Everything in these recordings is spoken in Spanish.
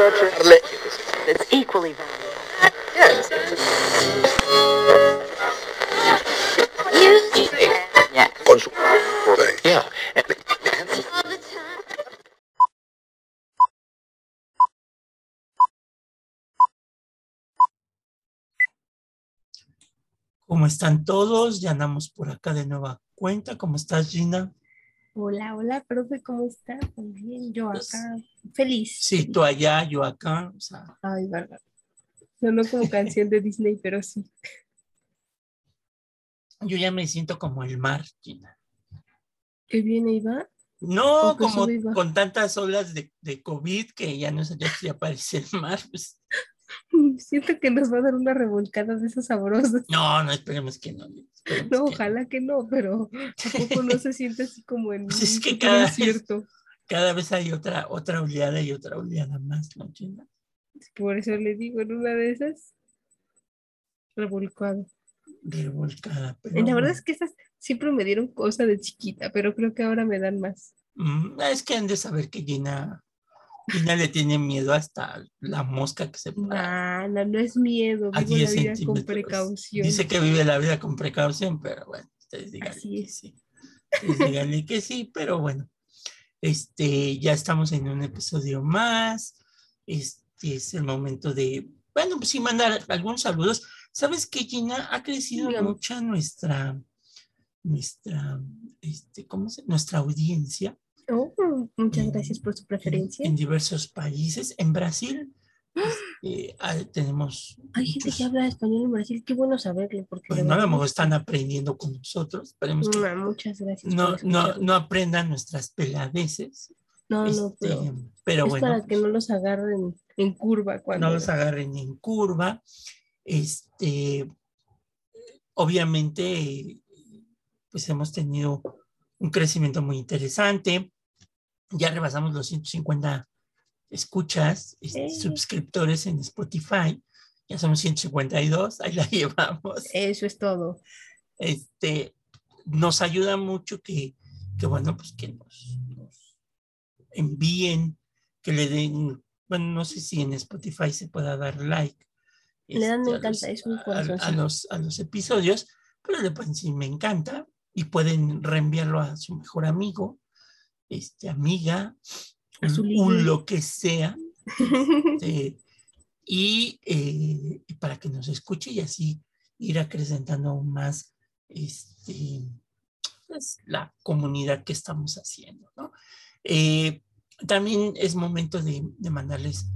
It's equally. Yes. ¿Cómo están todos? Ya andamos por acá de nueva cuenta. ¿Cómo estás, Gina? Hola, hola, profe, ¿cómo está? Bien, yo acá, feliz. Sí, tú allá, yo acá. O sea, Ay, verdad. Sonó como canción de Disney, pero sí. yo ya me siento como el mar, Gina. ¿Qué viene Iván? No, ¿O que como y con tantas olas de, de COVID que ya no sabía si aparece el mar. pues, Siento que nos va a dar una revolcada de esas sabrosas. no, no, esperemos que no. esperemos No, que ojalá que no, pero tampoco no se siente así como en Pues es que cada vez- desierto. Cada vez hay otra, otra oleada y otra oleada más, ¿no, Gina? Por eso le digo, en una de esas, revolcado. Revolcada. Pero la verdad es que esas siempre me dieron cosa de chiquita, pero creo que ahora me dan más. Mm, Es que han de saber que Gina, Gina le tiene miedo hasta la mosca que se para No, no, no es miedo, a vivo 10 la vida con precaución. Dice que vive la vida con precaución, pero bueno, ustedes díganle Así que sí. Ustedes díganle que sí, pero bueno. Este, ya estamos en un episodio más. Este es el momento de, bueno, pues sí, mandar algunos saludos. ¿Sabes que Gina? Ha crecido Dígame. mucha nuestra, nuestra, este, ¿cómo se? Nuestra audiencia. Oh, muchas gracias por su en- preferencia. En, diversos países. En Brasil este, ah, tenemos. Hay gente que habla español en Brasil, qué bueno saberlo, porque Pues no, a lo mejor es- están aprendiendo con nosotros. Esperemos que No, muchas gracias. no, no, no aprendan nuestras peladeces. no, no, este, pero pero es bueno, para que no los agarren en curva cuando no los agarren en curva. Este, obviamente, pues hemos tenido un crecimiento muy interesante. Ya rebasamos los 150 escuchas, este, suscriptores en Spotify. Ya somos 152, ahí la llevamos. eso es todo. Este, nos ayuda mucho que, que bueno, pues que nos, nos envíen, que le den, bueno, no sé si en Spotify se pueda dar like. Le dan me este, encanta, los- es a, los, a los episodios, pero le pueden decir me encanta y pueden reenviarlo a su mejor amigo, este, amiga, un lo que sea, este, y, eh, y para que nos escuche y así ir acrecentando aún más este, pues, la comunidad que estamos haciendo. ¿no? Eh, también es momento de, de mandarles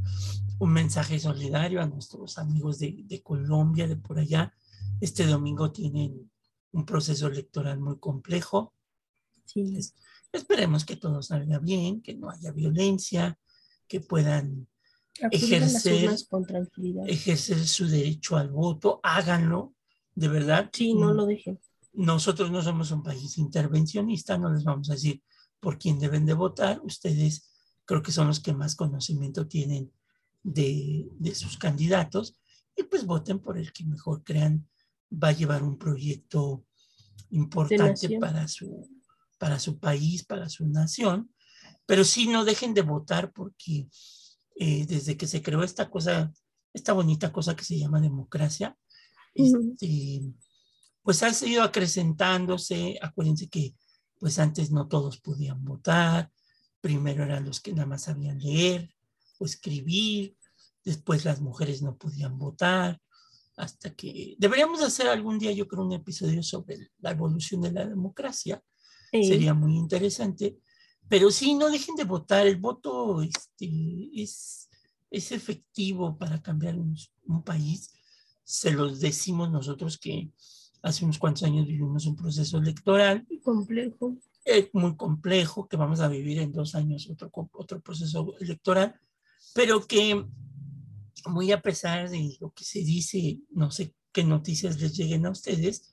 un mensaje solidario a nuestros amigos de, de Colombia, de por allá. Este domingo tienen un proceso electoral muy complejo. Sí. Es- Esperemos que todo salga bien, que no haya violencia, que puedan ejercer- con tranquilidad. ejercer su derecho al voto, háganlo, de verdad. Sí, no lo dejen. Nosotros no somos un país intervencionista, no les vamos a decir por quién deben de votar. Ustedes creo que son los que más conocimiento tienen de, de sus candidatos y pues voten por el que mejor crean va a llevar un proyecto importante para su, para su país, para su nación. Pero sí no dejen de votar porque eh, desde que se creó esta cosa, esta bonita cosa que se llama democracia, Ujú. este, pues ha seguido acrecentándose. Acuérdense que pues antes no todos podían votar, primero eran los que nada más sabían leer o escribir, después las mujeres no podían votar, hasta que deberíamos hacer algún día, yo creo, un episodio sobre la evolución de la democracia, Sí. sería muy interesante, pero sí, no dejen de votar, el voto este, es, es efectivo para cambiar un, un país, se los decimos nosotros que hace unos cuantos años vivimos un proceso electoral complejo. eh, muy complejo, que vamos a vivir en dos años otro, otro proceso electoral, pero que muy a pesar de lo que se dice, no sé qué noticias les lleguen a ustedes,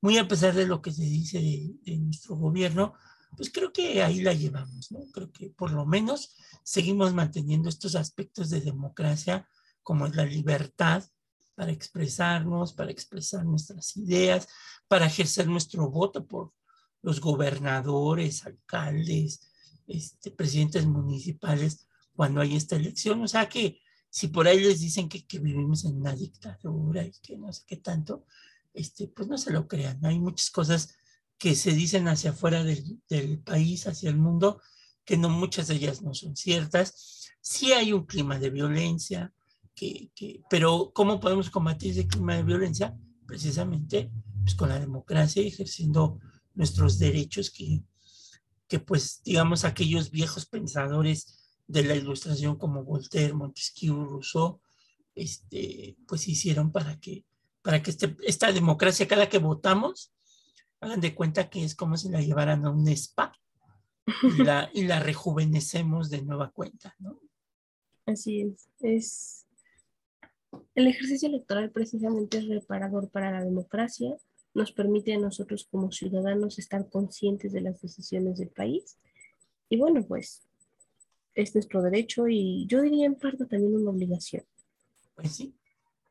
muy a pesar de lo que se dice de, nuestro gobierno, pues creo que ahí la llevamos, ¿no? Creo que por lo menos seguimos manteniendo estos aspectos de democracia, como es la libertad para expresarnos, para expresar nuestras ideas, para ejercer nuestro voto por los gobernadores, alcaldes, este, presidentes municipales cuando hay esta elección. O sea que si por ahí les dicen que, que vivimos en una dictadura y que no sé qué tanto, este, pues no se lo crean. Hay muchas cosas que se dicen hacia afuera del, país, hacia el mundo, que no muchas de ellas no son ciertas. Sí hay un clima de violencia, que, pero ¿cómo podemos combatir ese clima de violencia? Precisamente pues, con la democracia, ejerciendo nuestros derechos que, que, pues, digamos, aquellos viejos pensadores de la ilustración como Voltaire, Montesquieu, Rousseau, este, pues hicieron para que, para que este, esta democracia, cada que votamos, hagan de cuenta que es como si la llevaran a un spa y la, y la rejuvenecemos de nueva cuenta, ¿no? Así es. Es el ejercicio electoral precisamente es reparador para la democracia, nos permite a nosotros como ciudadanos estar conscientes de las decisiones del país. Y bueno, pues es nuestro derecho y yo diría en parte también una obligación. Pues sí,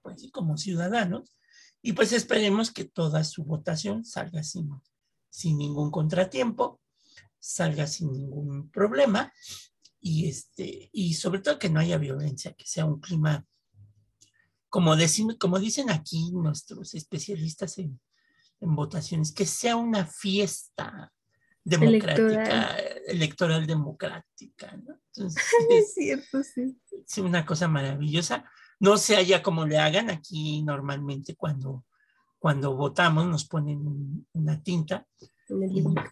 pues sí, como ciudadanos. Y pues esperemos que toda su votación salga sin, sin ningún contratiempo, salga sin ningún problema y, este, y sobre todo que no haya violencia, que sea un clima, como, decimos, como dicen aquí nuestros especialistas en, en votaciones, que sea una fiesta democrática, electoral, democrática, ¿no? Entonces, es cierto, sí. Es una cosa maravillosa. No sé allá cómo le hagan, aquí normalmente cuando, cuando votamos nos ponen una tinta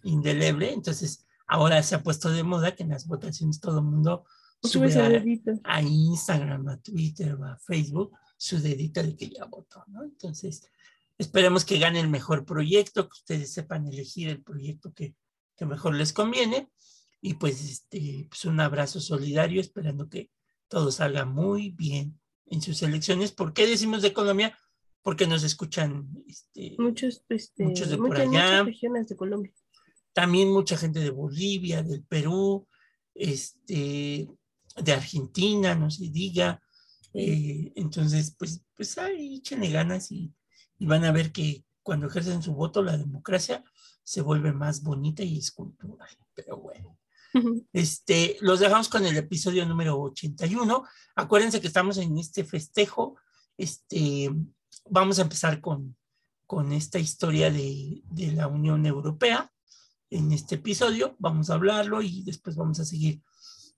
indeleble, entonces ahora se ha puesto de moda que en las votaciones todo el mundo sube a, a, Instagram, a Twitter, a Facebook su dedito de que ya votó, ¿no? Entonces, esperemos que gane el mejor proyecto, que ustedes sepan elegir el proyecto que, que mejor les conviene. Y pues, este, pues un abrazo solidario, esperando que todo salga muy bien en sus elecciones. ¿Por qué decimos de Colombia? Porque nos escuchan este, muchos, este, muchos de por allá. regiones de Colombia. También mucha gente de Bolivia, del Perú, este, de Argentina, no se diga. Eh, entonces, pues, pues ahí échenle ganas y, y van a ver que cuando ejercen su voto, la democracia se vuelve más bonita y escultural. Pero bueno. Este, los dejamos con el episodio número 81. Acuérdense que estamos en este festejo. Este, vamos a empezar con, con esta historia de, de la Unión Europea. En este episodio vamos a hablarlo y después vamos a seguir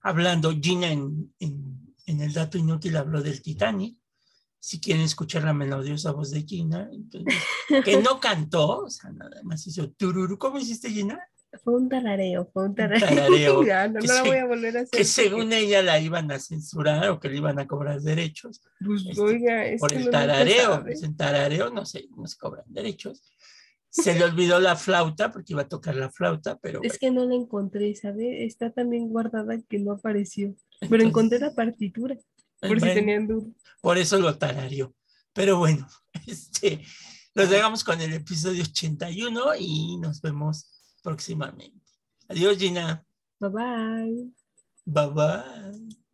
hablando. Gina en, en, en el dato inútil habló del Titanic si quieren escuchar la melodiosa voz de Gina, entonces, que no cantó, o sea, nada más hizo tururu. ¿Cómo hiciste, Gina? Fue un tarareo, fue un tarareo. ya, no, la voy a volver a hacer. Que según ella la iban a censurar o que le iban a cobrar derechos. Pues, este, oiga, es por el tarareo. Pues en tarareo no sé, no se cobran derechos. Se le olvidó la flauta porque iba a tocar la flauta, pero. Es que no la encontré, ¿sabe? Está también guardada que no apareció. Pero encontré la partitura. Por si tenían dudas. Por eso lo tarario. Pero bueno, este, los dejamos con el episodio 81 y nos vemos próximamente. Adiós, Gina. Bye bye. Bye bye.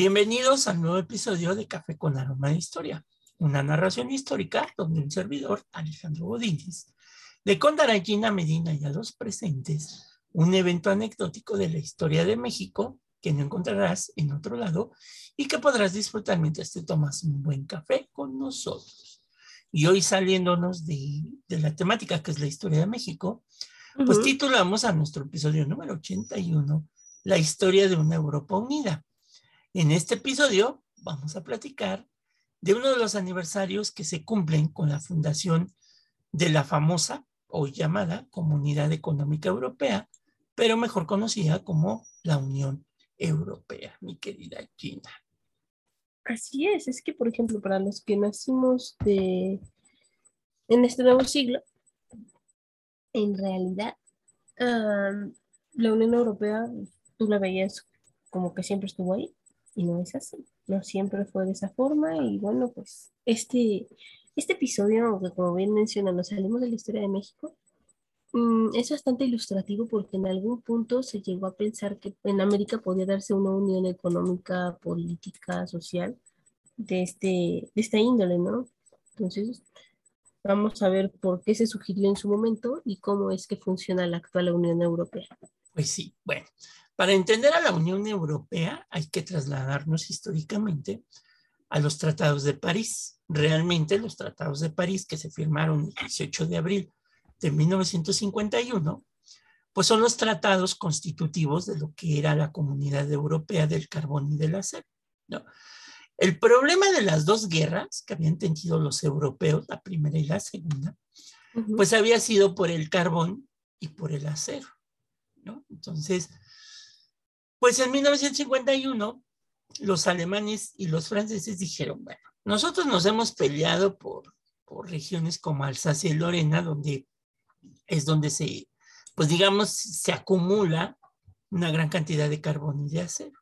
Bienvenidos al nuevo episodio de Café con Aroma de Historia, una narración histórica donde un servidor, Alejandro Godínez, le contará a Gina Medina y a los presentes un evento anecdótico de la historia de México que no encontrarás en otro lado y que podrás disfrutar mientras te tomas un buen café con nosotros. Y hoy saliéndonos de, de la temática que es la historia de México, pues titulamos a nuestro episodio número 81 La historia de una Europa unida en este episodio vamos a platicar de uno de los aniversarios que se cumplen con la fundación de la famosa o llamada Comunidad Económica Europea, pero mejor conocida como la Unión Europea, mi querida Gina. Así es, es que por ejemplo para los que nacimos de en este nuevo siglo, en realidad la Unión Europea tú la veías como que siempre estuvo ahí y no es así, no siempre fue de esa forma y bueno, pues este, este episodio, aunque como bien menciona, nos salimos de la historia de México, mm, es bastante ilustrativo porque en algún punto se llegó a pensar que en América podía darse una unión económica, política, social de, este, de esta índole, ¿no? Entonces, vamos a ver por qué se sugirió en su momento y cómo es que funciona la actual Unión Europea. Pues sí, bueno, para entender a la Unión Europea hay que trasladarnos históricamente a los tratados de París. Realmente los tratados de París que se firmaron el 18 de abril de 1951, pues son los tratados constitutivos de lo que era la comunidad europea del carbón y del acero. ¿no? El problema de las dos guerras que habían tenido los europeos, la primera y la segunda, pues había sido por el carbón y por el acero. Entonces, pues en 1951 los alemanes y los franceses dijeron, bueno, nosotros nos hemos peleado por, por regiones como Alsacia y Lorena, donde es donde se, pues digamos, se acumula una gran cantidad de carbón y de acero.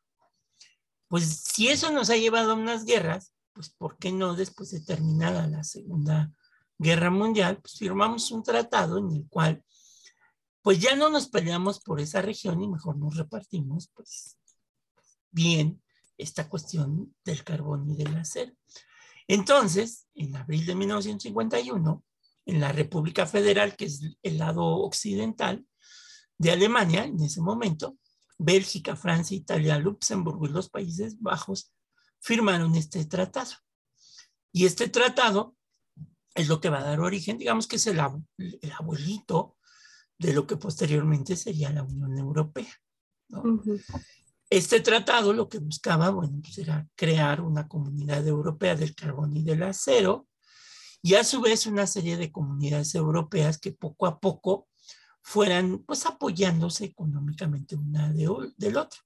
Pues si eso nos ha llevado a unas guerras, pues ¿por qué no después de terminada la Segunda Guerra Mundial, pues firmamos un tratado en el cual pues ya no nos peleamos por esa región y mejor nos repartimos, pues, bien esta cuestión del carbón y del acero. Entonces, en abril de 1951, en la República Federal, que es el lado occidental de Alemania, en ese momento, Bélgica, Francia, Italia, Luxemburgo y los Países Bajos firmaron este tratado. Y este tratado es lo que va a dar origen, digamos que es el, el abuelito de lo que posteriormente sería la Unión Europea. Este tratado lo que buscaba, bueno, pues era crear una comunidad europea del carbón y del acero y a su vez una serie de comunidades europeas que poco a poco fueran pues apoyándose económicamente una de, del otro.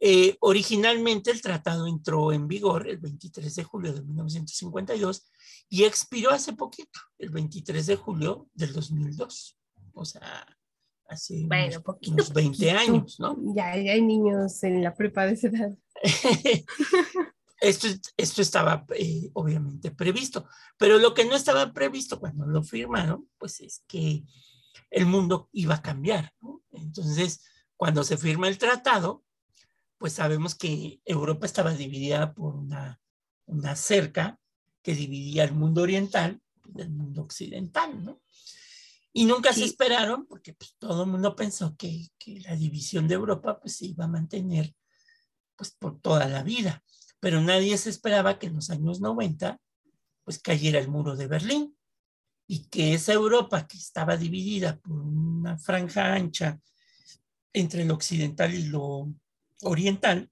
Eh, originalmente el tratado entró en vigor el 23 de julio de 1952 y expiró hace poquito, el 23 de julio del 2002 o sea, hace unos, 20 años, ¿no? Ya, hay niños en la prepa de esa edad. esto, esto estaba eh, obviamente previsto, pero lo que no estaba previsto cuando lo firmaron, pues es que el mundo iba a cambiar, ¿no? Entonces, cuando se firma el tratado, pues sabemos que Europa estaba dividida por una, una cerca que dividía el mundo oriental del mundo occidental, ¿no? Y nunca se esperaron porque pues, todo el mundo pensó que, que, la división de Europa pues, se iba a mantener pues, por toda la vida. Pero nadie se esperaba que en los años 90 pues, cayera el muro de Berlín y que esa Europa que estaba dividida por una franja ancha entre lo occidental y lo oriental,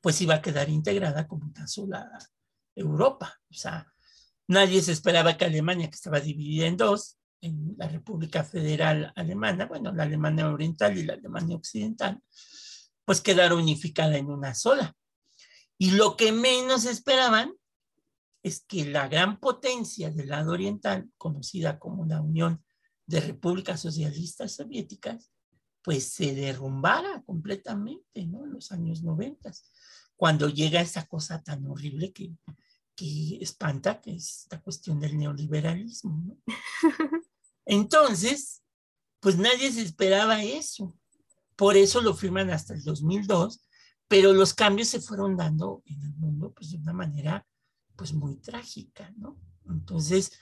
pues iba a quedar integrada como una sola Europa. O sea, Nadie se esperaba que Alemania, que estaba dividida en dos, en la República Federal Alemana, bueno, la Alemania Oriental y la Alemania Occidental, pues quedara unificada en una sola. Y lo que menos esperaban es que la gran potencia del lado oriental, conocida como la Unión de Repúblicas Socialistas Soviéticas, pues se derrumbara completamente, ¿no? En los años 90, cuando llega esa cosa tan horrible que que espanta, que es esta cuestión del neoliberalismo. Entonces, pues nadie se esperaba eso. Por eso lo firman hasta el 2002, pero los cambios se fueron dando en el mundo pues de una manera pues muy trágica, ¿no? Entonces,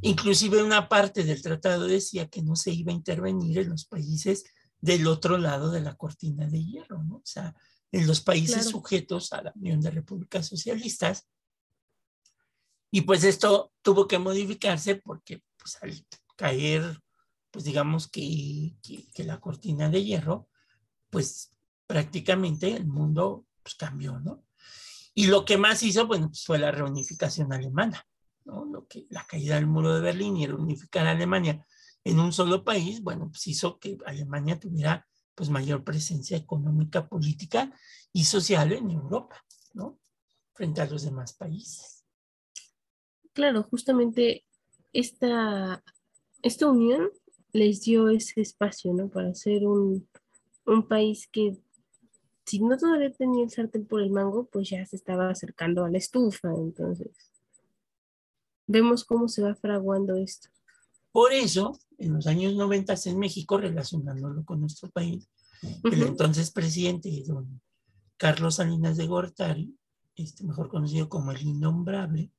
inclusive una parte del tratado decía que no se iba a intervenir en los países del otro lado de la cortina de hierro, ¿no? O sea, en los países sujetos a la Unión de Repúblicas Socialistas, y pues esto tuvo que modificarse porque pues al caer, pues digamos que, que, la cortina de hierro, pues prácticamente el mundo pues, cambió, ¿no? Y lo que más hizo, pues fue la reunificación alemana, ¿no? Lo que, la caída del muro de Berlín y reunificar a Alemania en un solo país, bueno, pues hizo que Alemania tuviera pues mayor presencia económica, política y social en Europa, ¿no? Frente a los demás países. Claro, justamente esta, esta unión les dio ese espacio, ¿no? Para ser un, país que si no todavía tenía el sartén por el mango, pues ya se estaba acercando a la estufa. Entonces, vemos cómo se va fraguando esto. Por eso, en los años 90 en México, relacionándolo con nuestro país, el entonces presidente, don Carlos Salinas de Gortari, este, mejor conocido como el innombrable,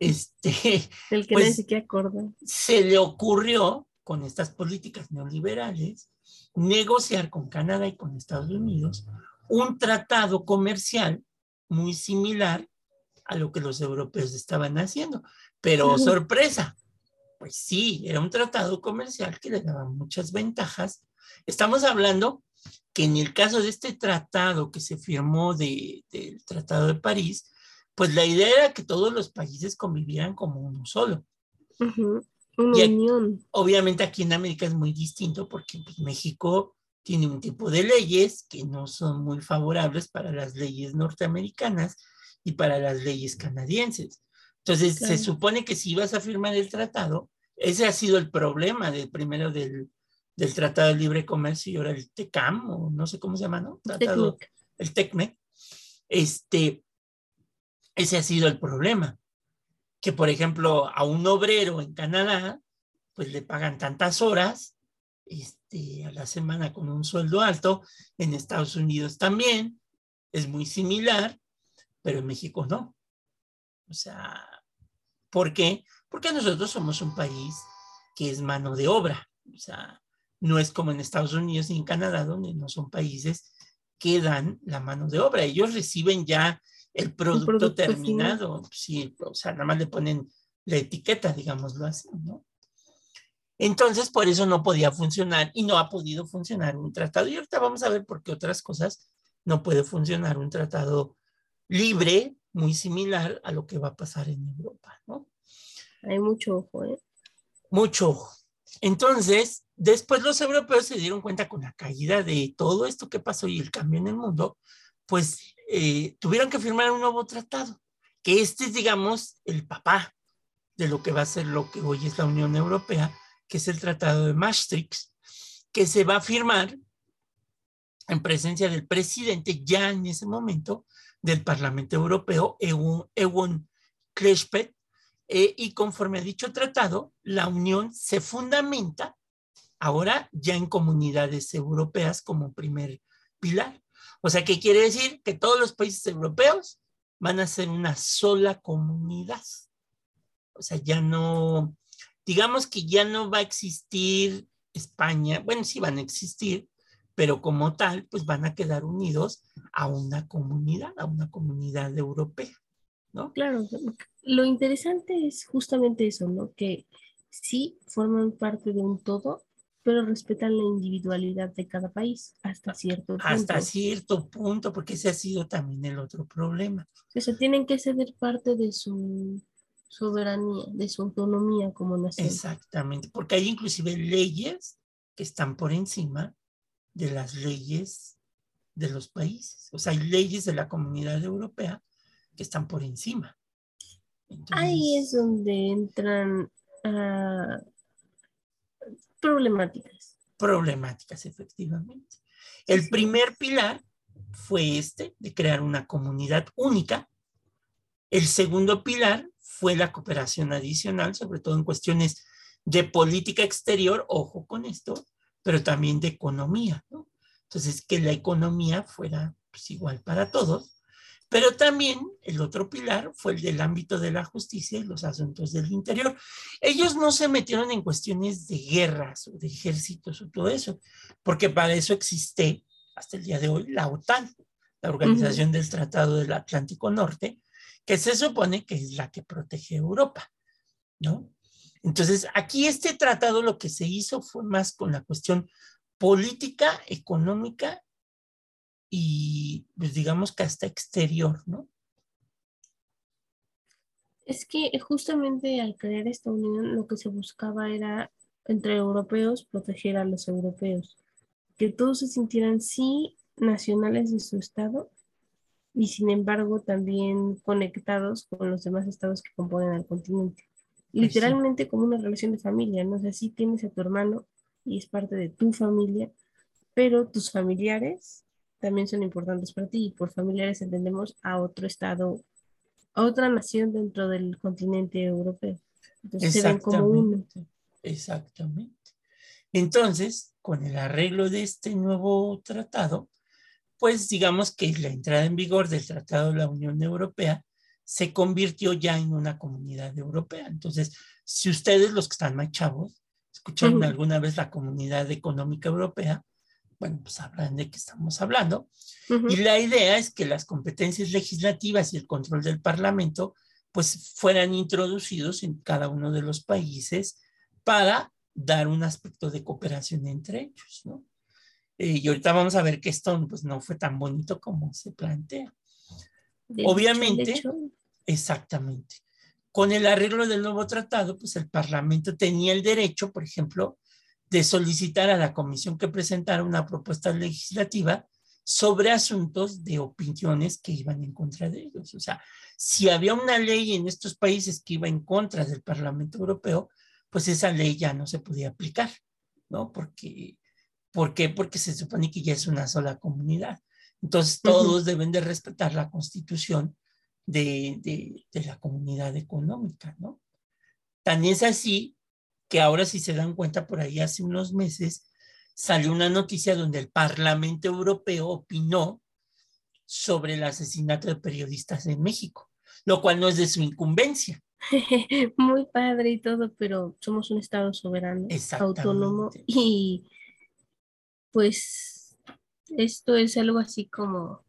este, el que pues, que acorda. se le ocurrió con estas políticas neoliberales negociar con Canadá y con Estados Unidos un tratado comercial muy similar a lo que los europeos estaban haciendo. Pero sorpresa, pues sí, era un tratado comercial que le daba muchas ventajas. Estamos hablando que en el caso de este tratado que se firmó del Tratado de París, pues la idea era que todos los países convivieran como uno solo. Una unión. Obviamente aquí en América es muy distinto porque pues, México tiene un tipo de leyes que no son muy favorables para las leyes norteamericanas y para las leyes canadienses. Entonces, se supone que si ibas a firmar el tratado, ese ha sido el problema del primero del, del Tratado de Libre Comercio y ahora el TECAM, o no sé cómo se llama, ¿no? Tratado, el TECMEC. Este, ese ha sido el problema. Que, por ejemplo, a un obrero en Canadá, pues le pagan tantas horas este, a la semana con un sueldo alto. En Estados Unidos también es muy similar, pero en México no. O sea, ¿por qué? Porque nosotros somos un país que es mano de obra. O sea, no es como en Estados Unidos y en Canadá, donde no son países que dan la mano de obra. Ellos reciben ya el producto, terminado. Sí, o sea, nada más le ponen la etiqueta, digámoslo así, ¿no? Entonces, por eso no podía funcionar y no ha podido funcionar un tratado. Y ahorita vamos a ver por qué otras cosas no puede funcionar un tratado libre, muy similar a lo que va a pasar en Europa, ¿no? Hay mucho ojo, ¿eh? Mucho ojo. Entonces, después los europeos se dieron cuenta con la caída de todo esto que pasó y el cambio en el mundo, pues eh, tuvieron que firmar un nuevo tratado, que este es, digamos, el papá de lo que va a ser lo que hoy es la Unión Europea, que es el Tratado de Maastricht, que se va a firmar en presencia del presidente ya en ese momento del Parlamento Europeo, Ewan Klespet, eh, y conforme a dicho tratado, la Unión se fundamenta ahora ya en comunidades europeas como primer pilar. O sea, ¿qué quiere decir? Que todos los países europeos van a ser una sola comunidad. O sea, ya no, digamos que ya no va a existir España, bueno, sí van a existir, pero como tal, pues van a quedar unidos a una comunidad, a una comunidad europea, ¿no? Claro, lo interesante es justamente eso, ¿no? Que sí forman parte de un todo, pero respetan la individualidad de cada país hasta cierto punto. Hasta cierto punto, porque ese ha sido también el otro problema. Eso tienen que ceder parte de su soberanía, de su autonomía como nación. Exactamente, porque hay inclusive leyes que están por encima de las leyes de los países. O sea, hay leyes de la comunidad europea que están por encima. Ahí es donde entran ah, problemáticas. Problemáticas, efectivamente. El primer pilar fue este, de crear una comunidad única. El segundo pilar fue la cooperación adicional, sobre todo en cuestiones de política exterior, ojo con esto, pero también de economía, Entonces, que la economía fuera pues, igual para todos pero también el otro pilar fue el del ámbito de la justicia y los asuntos del interior. Ellos no se metieron en cuestiones de guerras o de ejércitos o todo eso, porque para eso existe hasta el día de hoy la OTAN, la Organización del Tratado del Atlántico Norte, que se supone que es la que protege Europa, ¿no? Entonces, aquí este tratado lo que se hizo fue más con la cuestión política, económica y pues digamos que hasta exterior, ¿no? Es que justamente al crear esta unión lo que se buscaba era entre europeos proteger a los europeos, que todos se sintieran sí nacionales de su estado y sin embargo también conectados con los demás estados que componen el continente. Pues Literalmente como una relación de familia, ¿no? O sea, sí tienes a tu hermano y es parte de tu familia, pero tus familiares también son importantes para ti y por familiares entendemos a otro estado, a otra nación dentro del continente europeo. Entonces se ven como uno. Exactamente. Entonces, con el arreglo de este nuevo tratado, pues digamos que la entrada en vigor del Tratado de la Unión Europea se convirtió ya en una comunidad europea. Entonces, si ustedes, los que están más chavos, escucharon alguna vez la Comunidad Económica Europea, bueno, pues sabrán de qué estamos hablando. Y la idea es que las competencias legislativas y el control del Parlamento, pues fueran introducidos en cada uno de los países para dar un aspecto de cooperación entre ellos, ¿no? Eh, y ahorita vamos a ver que esto pues, no fue tan bonito como se plantea. Obviamente, exactamente. Con el arreglo del nuevo tratado, pues el Parlamento tenía el derecho, por ejemplo, de solicitar a la comisión que presentara una propuesta legislativa sobre asuntos de opiniones que iban en contra de ellos. O sea, si había una ley en estos países que iba en contra del Parlamento Europeo, pues esa ley ya no se podía aplicar, ¿no? Porque, ¿Por qué? Porque se supone que ya es una sola comunidad. Entonces, todos deben de respetar la constitución de, de, la comunidad económica, ¿no? Tan es así que ahora si se dan cuenta por ahí hace unos meses salió una noticia donde el Parlamento Europeo opinó sobre el asesinato de periodistas en México, lo cual no es de su incumbencia. Muy padre y todo, pero somos un Estado soberano, autónomo y pues esto es algo así como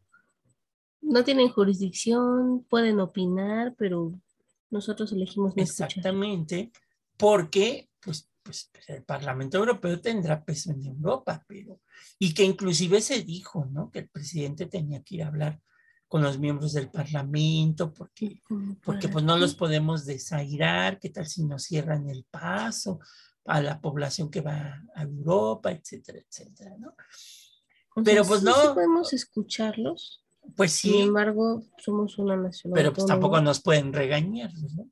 no tienen jurisdicción, pueden opinar, pero nosotros elegimos no Exactamente, porque pues, pues, pues, el Parlamento Europeo tendrá peso en Europa, pero y que inclusive se dijo, ¿no? Que el presidente tenía que ir a hablar con los miembros del Parlamento porque porque pues no los podemos desairar, qué tal si nos cierran el paso a la población que va a Europa, etcétera, etcétera, ¿no? pero pues no podemos escucharlos. Pues sí. Sin embargo, somos una nación. Pero pues tampoco nos pueden regañar, ¿no?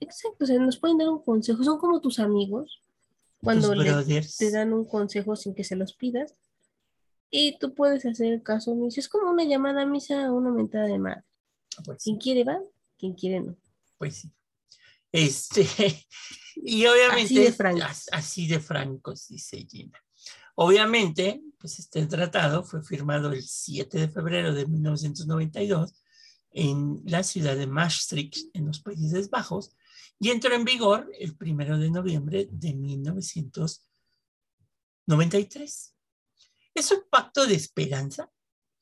Exacto, o sea, nos pueden dar un consejo, son como tus amigos cuando te dan un consejo sin que se los pidas y tú puedes hacer caso omiso. Es como una llamada a misa o una mentada de madre. Pues quien quiere va, quien quiere no. Pues sí. Este, y obviamente así de francos, así de francos dice Gina. Obviamente, pues este tratado fue firmado el 7 de febrero de 1992 en la ciudad de Maastricht, en los Países Bajos, y entró en vigor el 1 de noviembre de 1993. ¿Es un pacto de esperanza?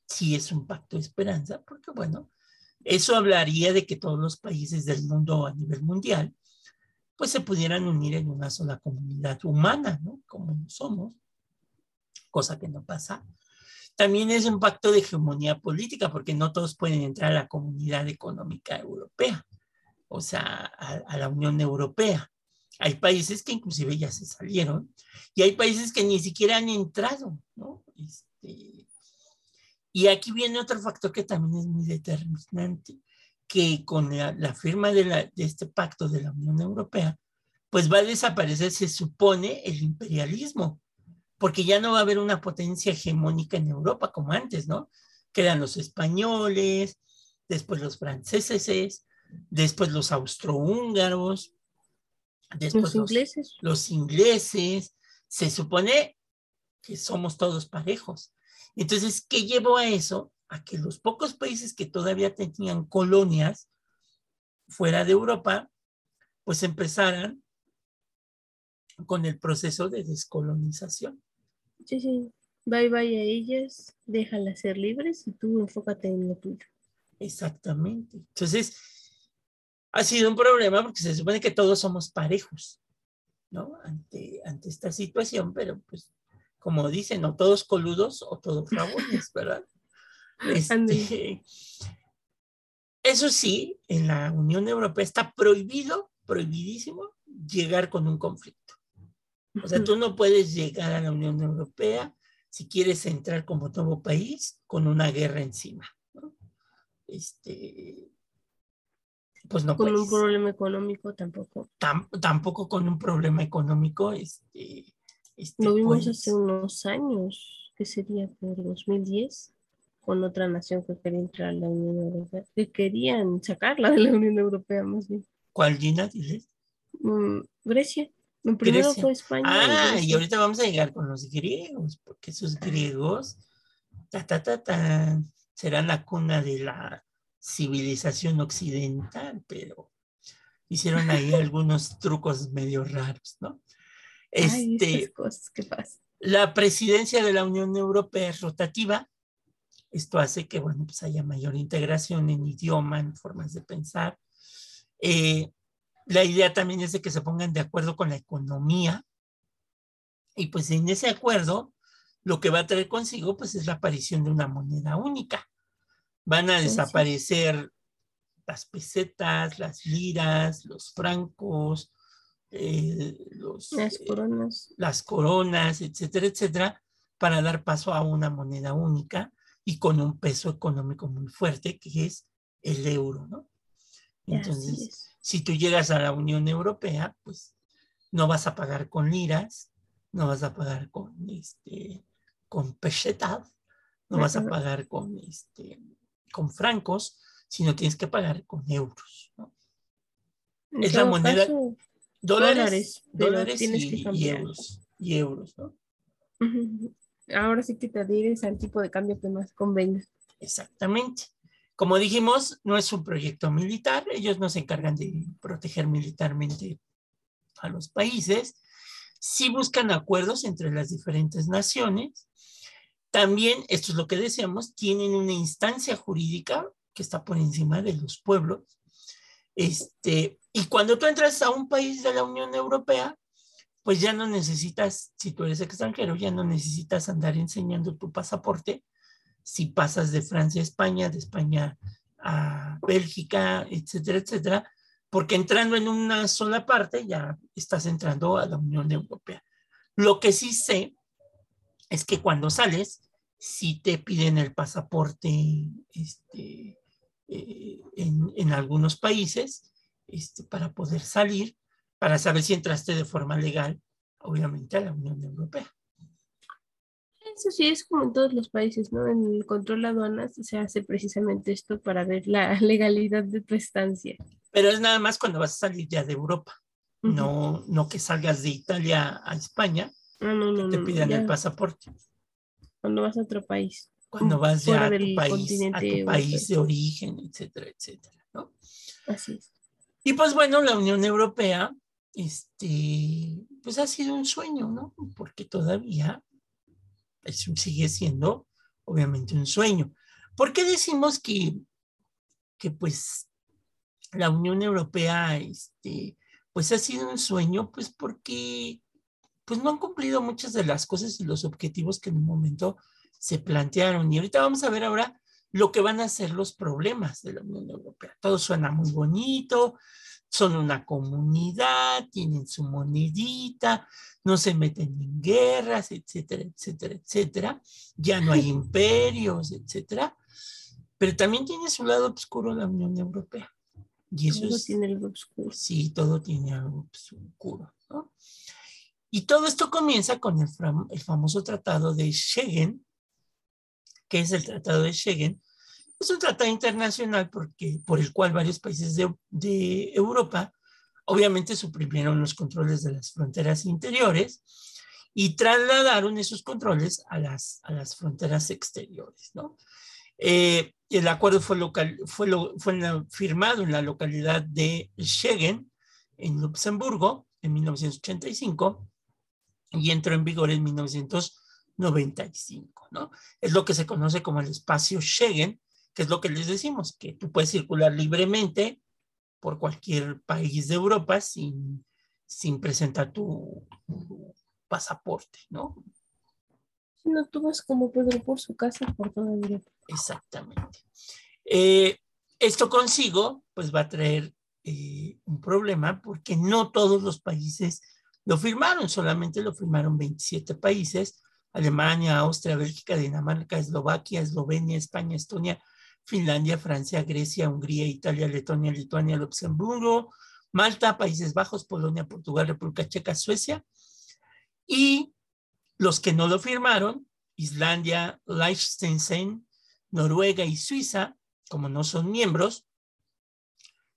Sí, es un pacto de esperanza, porque bueno, eso hablaría de que todos los países del mundo a nivel mundial, pues se pudieran unir en una sola comunidad humana, ¿no? Como somos, cosa que no pasa también es un pacto de hegemonía política, porque no todos pueden entrar a la comunidad económica europea, o sea, a, la Unión Europea. Hay países que inclusive ya se salieron y hay países que ni siquiera han entrado, ¿no? Este, y aquí viene otro factor que también es muy determinante, que con la, firma de, de este pacto de la Unión Europea, pues va a desaparecer, se supone, el imperialismo porque ya no va a haber una potencia hegemónica en Europa como antes, ¿no? Quedan los españoles, después los franceses, después los austrohúngaros, después los, ingleses. Los ingleses. Se supone que somos todos parejos. Entonces, ¿qué llevó a eso? A que los pocos países que todavía tenían colonias fuera de Europa, pues empezaran con el proceso de descolonización. Sí, sí. Bye bye a ellas, déjalas ser libres y tú enfócate en lo tuyo. Exactamente. Entonces, ha sido un problema porque se supone que todos somos parejos, ¿no? Ante, ante esta situación, pero pues, como dicen, no todos coludos o todos rabones, ¿verdad? Este, eso sí, en la Unión Europea está prohibido, prohibidísimo, llegar con un conflicto. O sea, tú no puedes llegar a la Unión Europea si quieres entrar como nuevo país con una guerra encima. Este, pues no con un problema económico tampoco. tampoco con un problema económico. Este, este Lo vimos pues hace unos años, que sería por 2010. con otra nación que quería entrar a la Unión Europea, que querían sacarla de la Unión Europea más bien. ¿Cuál, Gina? Diles. Mm, Grecia. Primero Grecia. fue España. Ah, y ahorita vamos a llegar con los griegos, porque esos griegos, ta, ta, ta, ta, serán la cuna de la civilización occidental, pero hicieron ahí algunos trucos medio raros, ¿no? Ay, Este, estas cosas que pasan. la presidencia de la Unión Europea es rotativa. Esto hace que, bueno, pues haya mayor integración en idioma, en formas de pensar. Eh, la idea también es de que se pongan de acuerdo con la economía. Y pues en ese acuerdo, lo que va a traer consigo, pues es la aparición de una moneda única. Van a sí. desaparecer las pesetas, las liras, los francos, eh, los, Las eh, coronas. las coronas, etcétera, etcétera, para dar paso a una moneda única y con un peso económico muy fuerte, que es el euro, ¿no? Entonces, es. si tú llegas a la Unión Europea, pues no vas a pagar con liras, no vas a pagar con, este, con pesetas, no vas a pagar con, este, con francos, sino tienes que pagar con euros, ¿no? Es la moneda- caso, Dólares, Dólares, que y, euros, y euros, ¿no? ujú, ahora sí que te adhieres al tipo de cambio que más convenga. Exactamente. Como dijimos, no es un proyecto militar, ellos no se encargan de proteger militarmente a los países, sí buscan acuerdos entre las diferentes naciones. También, esto es lo que decíamos, tienen una instancia jurídica que está por encima de los pueblos. Este, y cuando tú entras a un país de la Unión Europea, pues ya no necesitas, si tú eres extranjero, ya no necesitas andar enseñando tu pasaporte si pasas de Francia a España, de España a Bélgica, etcétera, etcétera, porque entrando en una sola parte ya estás entrando a la Unión Europea. Lo que sí sé es que cuando sales, si te piden el pasaporte este, eh, en, algunos países este, para poder salir, para saber si entraste de forma legal, obviamente, a la Unión Europea. Eso sí es como en todos los países, ¿no? En el control de aduanas se hace precisamente esto para ver la legalidad de tu estancia. Pero es nada más cuando vas a salir ya de Europa, uh -huh. no, no que salgas de Italia a España, no, no, no, te pidan el pasaporte. Cuando vas a otro país. Cuando vas ya fuera a tu país, a tu país de origen, etcétera, etcétera, ¿no? Así es. Y pues bueno, la Unión Europea, este, pues ha sido un sueño, ¿no? Porque todavía es, sigue siendo, obviamente, un sueño. ¿Por qué decimos que, que pues la Unión Europea, este, pues ha sido un sueño? Pues porque pues no han cumplido muchas de las cosas y los objetivos que en un momento se plantearon. Y ahorita vamos a ver ahora lo que van a ser los problemas de la Unión Europea. Todo suena muy bonito, son una comunidad, tienen su monedita, no se meten en guerras, etcétera, etcétera, etcétera. Ya no hay imperios, etcétera. Pero también tiene su lado oscuro la Unión Europea. Y eso todo es, tiene algo oscuro. Sí, todo tiene algo oscuro, ¿no? Y todo esto comienza con el, el, famoso tratado de Schengen, que es el tratado de Schengen. Es un tratado internacional porque, por el cual varios países de, Europa obviamente suprimieron los controles de las fronteras interiores y trasladaron esos controles a las, a las fronteras exteriores, ¿no? Eh, el acuerdo fue, local, fue, fue firmado en la localidad de Schengen, en Luxemburgo, en 1985, y entró en vigor en 1995, ¿no? Es lo que se conoce como el espacio Schengen, que es lo que les decimos, que tú puedes circular libremente por cualquier país de Europa sin, sin presentar tu, tu pasaporte, ¿no? No, tú vas como Pedro por su casa por toda Europa. Exactamente. Eh, esto consigo, pues va a traer eh, un problema porque no todos los países lo firmaron, solamente lo firmaron 27 países, Alemania, Austria, Bélgica, Dinamarca, Eslovaquia, Eslovenia, España, Estonia, Finlandia, Francia, Grecia, Hungría, Italia, Letonia, Lituania, Luxemburgo, Malta, Países Bajos, Polonia, Portugal, República Checa, Suecia. Y los que no lo firmaron, Islandia, Liechtenstein, Noruega y Suiza, como no son miembros,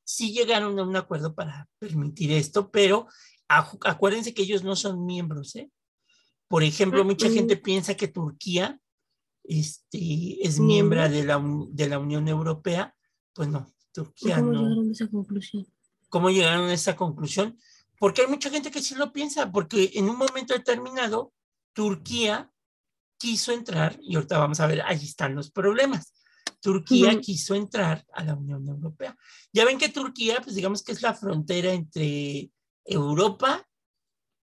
sí llegaron a un acuerdo para permitir esto, pero acuérdense que ellos no son miembros. ¿eh? Por ejemplo, mucha gente piensa que Turquía este, es miembro de la, de la Unión Europea. Pues no, Turquía ¿Cómo no. llegaron a esa conclusión? ¿Cómo llegaron a esa conclusión? Porque hay mucha gente que sí lo piensa, porque en un momento determinado Turquía quiso entrar, y ahorita vamos a ver, ahí están los problemas. Turquía quiso entrar a la Unión Europea. Ya ven que Turquía, pues digamos que es la frontera entre Europa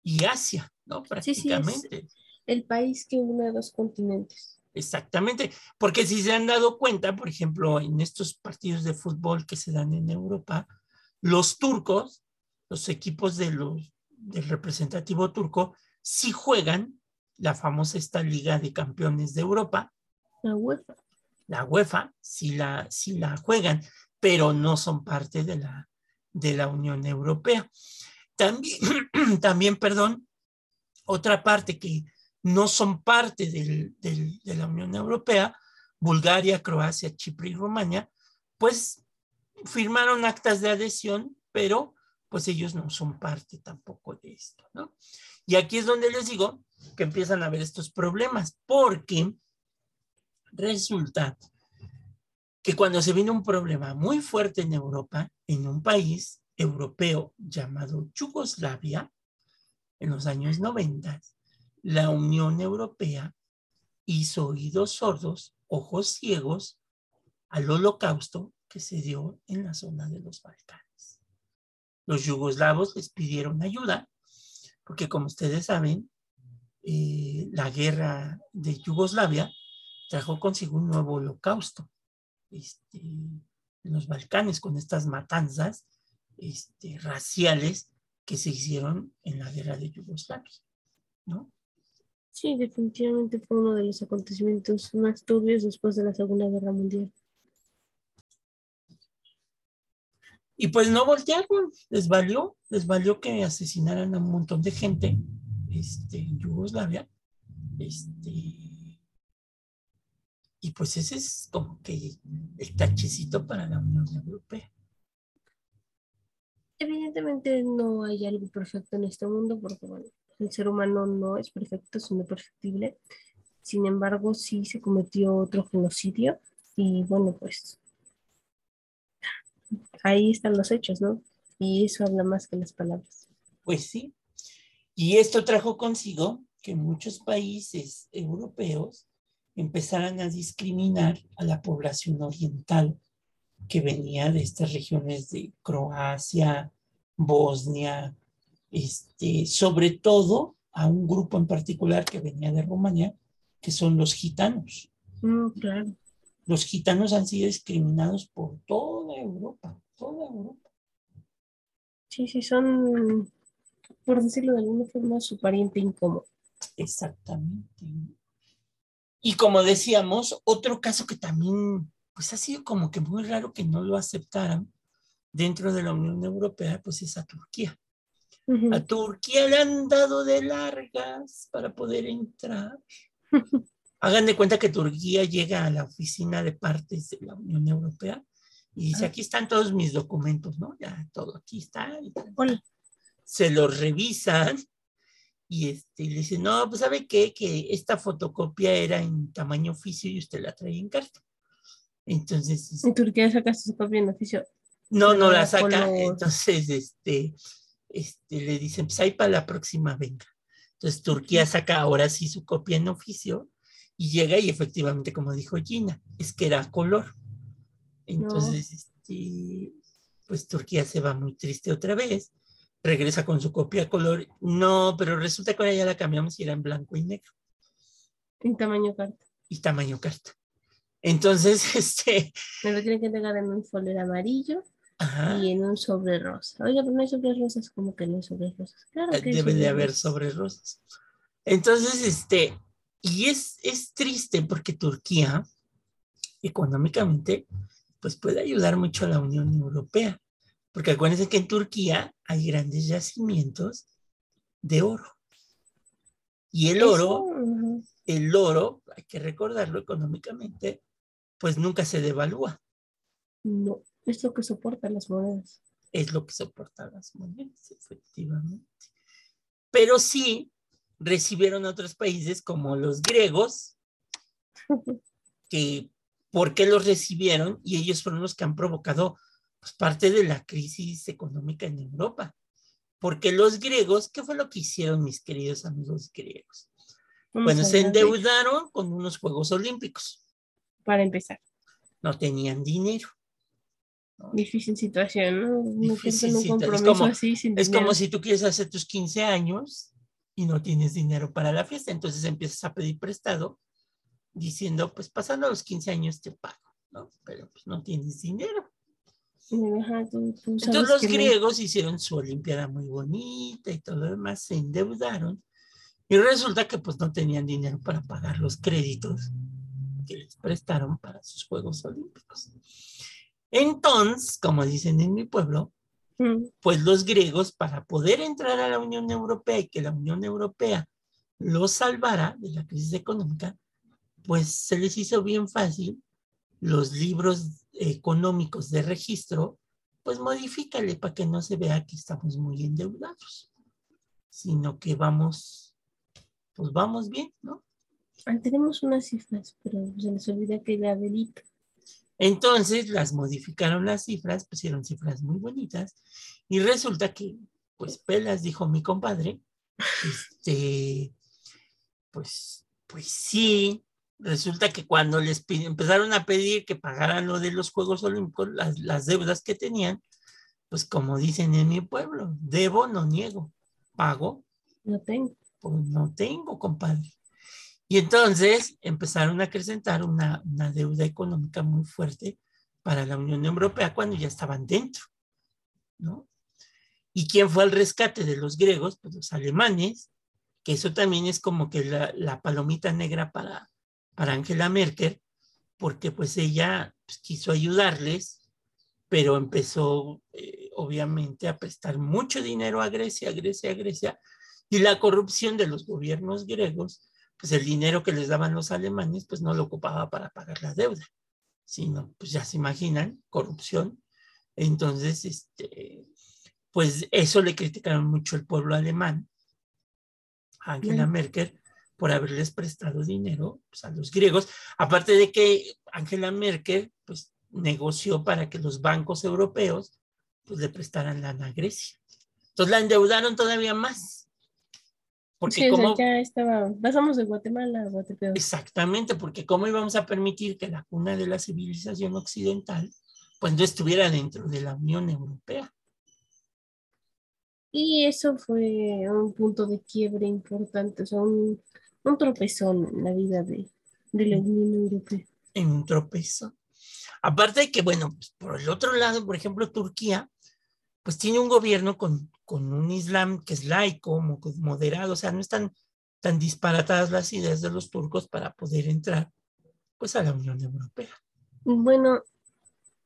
y Asia, ¿no? Prácticamente. el país que une a dos continentes. Exactamente, porque si se han dado cuenta, por ejemplo, en estos partidos de fútbol que se dan en Europa, los turcos, los equipos de los, del representativo turco, sí juegan la famosa esta Liga de Campeones de Europa. La UEFA. La UEFA, sí la, sí la juegan, pero no son parte de la, de la Unión Europea. También, también, perdón, otra parte que no son parte del, de la Unión Europea, Bulgaria, Croacia, Chipre y Rumania, pues firmaron actas de adhesión, pero pues ellos no son parte tampoco de esto, ¿no? Y aquí es donde les digo que empiezan a haber estos problemas, porque resulta que cuando se viene un problema muy fuerte en Europa, en un país europeo llamado Yugoslavia, en los años 90, la Unión Europea hizo oídos sordos, ojos ciegos al holocausto que se dio en la zona de los Balcanes. Los yugoslavos les pidieron ayuda porque como ustedes saben, eh, la guerra de Yugoslavia trajo consigo un nuevo holocausto este, en los Balcanes con estas matanzas este, raciales que se hicieron en la guerra de Yugoslavia, ¿no? Sí, definitivamente fue uno de los acontecimientos más turbios después de la Segunda Guerra Mundial. Y pues no voltearon, les valió, les valió que asesinaran a un montón de gente este, en Yugoslavia. Este, y pues ese es como que el tachecito para la Unión Europea. Evidentemente no hay algo perfecto en este mundo porque bueno, el ser humano no es perfecto, sino perfectible. Sin embargo, sí se cometió otro genocidio y bueno, pues ahí están los hechos, ¿no? Y eso habla más que las palabras. Pues sí. Y esto trajo consigo que muchos países europeos empezaran a discriminar a la población oriental que venía de estas regiones de Croacia, Bosnia, este, sobre todo a un grupo en particular que venía de Rumanía, que son los gitanos. Mm, claro. Los gitanos han sido discriminados por toda Europa, toda Europa. Sí, sí, son, por decirlo de alguna forma, su pariente incómodo. Exactamente. Y como decíamos, otro caso que también, pues ha sido como que muy raro que no lo aceptaran dentro de la Unión Europea, pues es a Turquía. A Turquía le han dado de largas para poder entrar. Hagan de cuenta que Turquía llega a la oficina de partes de la Unión Europea y dice, aquí están todos mis documentos, ¿no? Ya todo aquí está. Se los revisan y este, le dicen, no, pues ¿sabe qué? Que esta fotocopia era en tamaño oficio y usted la trae en carta. Entonces... ¿En Turquía sacaste su copia en oficio? No, no la saca. Entonces, este, este, le dicen, pues ahí para la próxima venga. Entonces Turquía saca ahora sí su copia en oficio y llega y efectivamente, como dijo Gina, es que era color. Entonces, este, pues Turquía se va muy triste otra vez, regresa con su copia color. No, pero resulta que ahora ya la cambiamos y era en blanco y negro. En tamaño carta. Y tamaño carta. Entonces, este... Me lo tienen que entregar en un folder amarillo y en un sobre rosa. Oiga, pero no hay sobre rosas, como que no hay sobre rosas. Claro que Debe de haber sobre rosas. Entonces, este, y es, es triste porque Turquía, económicamente, pues puede ayudar mucho a la Unión Europea. Porque acuérdense que en Turquía hay grandes yacimientos de oro. Y el oro, el oro, hay que recordarlo económicamente, pues nunca se devalúa. No, es lo que soporta las monedas. Es lo que soporta las monedas, efectivamente. Pero sí recibieron otros países como los griegos, que ¿por qué los recibieron? Y ellos fueron los que han provocado pues, parte de la crisis económica en Europa. Porque los griegos, ¿qué fue lo que hicieron mis queridos amigos griegos? bueno, se endeudaron con unos Juegos Olímpicos. Para empezar. No tenían dinero. Difícil situación, ¿no? Difícil situación. Es, como, es como si tú quieres hacer tus 15 años y no tienes dinero para la fiesta, entonces empiezas a pedir prestado diciendo, pues pasando los 15 años te pago, ¿no? Pero pues no tienes dinero. Entonces los griegos hicieron su olimpiada muy bonita y todo lo demás, se endeudaron y resulta que pues no tenían dinero para pagar los créditos que les prestaron para sus Juegos Olímpicos. Entonces, como dicen en mi pueblo, mm. pues los griegos para poder entrar a la Unión Europea y que la Unión Europea los salvara de la crisis económica, pues se les hizo bien fácil los libros económicos de registro, pues modifícale para que no se vea que estamos muy endeudados, sino que vamos, pues vamos bien, ¿no? Ah, tenemos unas cifras, pero se les olvida que la delito. Entonces las modificaron las cifras, pusieron cifras muy bonitas y resulta que, pues Pelas dijo mi compadre, este, pues, pues sí, resulta que cuando les empezaron a pedir que pagaran lo de los Juegos Olímpicos, las, deudas que tenían, pues como dicen en mi pueblo, debo, no niego, pago. No tengo. Pues no tengo, compadre. Y entonces empezaron a acrecentar una, una deuda económica muy fuerte para la Unión Europea cuando ya estaban dentro, ¿no? ¿Y quién fue al rescate de los griegos? Pues los alemanes, que eso también es como que la, palomita negra para, para Angela Merkel, porque pues ella pues, quiso ayudarles, pero empezó eh, obviamente a prestar mucho dinero a Grecia, Grecia, Grecia, y la corrupción de los gobiernos griegos, pues el dinero que les daban los alemanes, pues no lo ocupaba para pagar la deuda, sino, pues ya se imaginan, corrupción. Entonces, este, pues eso le criticaron mucho el pueblo alemán, a Angela Merkel, por haberles prestado dinero pues, a los griegos, aparte de que Angela Merkel pues, negoció para que los bancos europeos pues, le prestaran lana a Grecia. Entonces la endeudaron todavía más. Porque como, ya estaba, pasamos de Guatemala a Guatemala. Exactamente, porque cómo íbamos a permitir que la cuna de la civilización occidental pues no estuviera dentro de la Unión Europea. Y eso fue un punto de quiebre importante, o sea, un, un tropezón en la vida de, la Unión Europea. En un tropezón. Aparte de que, bueno, pues, por el otro lado, por ejemplo, Turquía, pues tiene un gobierno con, con un Islam que es laico, moderado, o sea, no están tan disparatadas las ideas de los turcos para poder entrar pues a la Unión Europea. Bueno,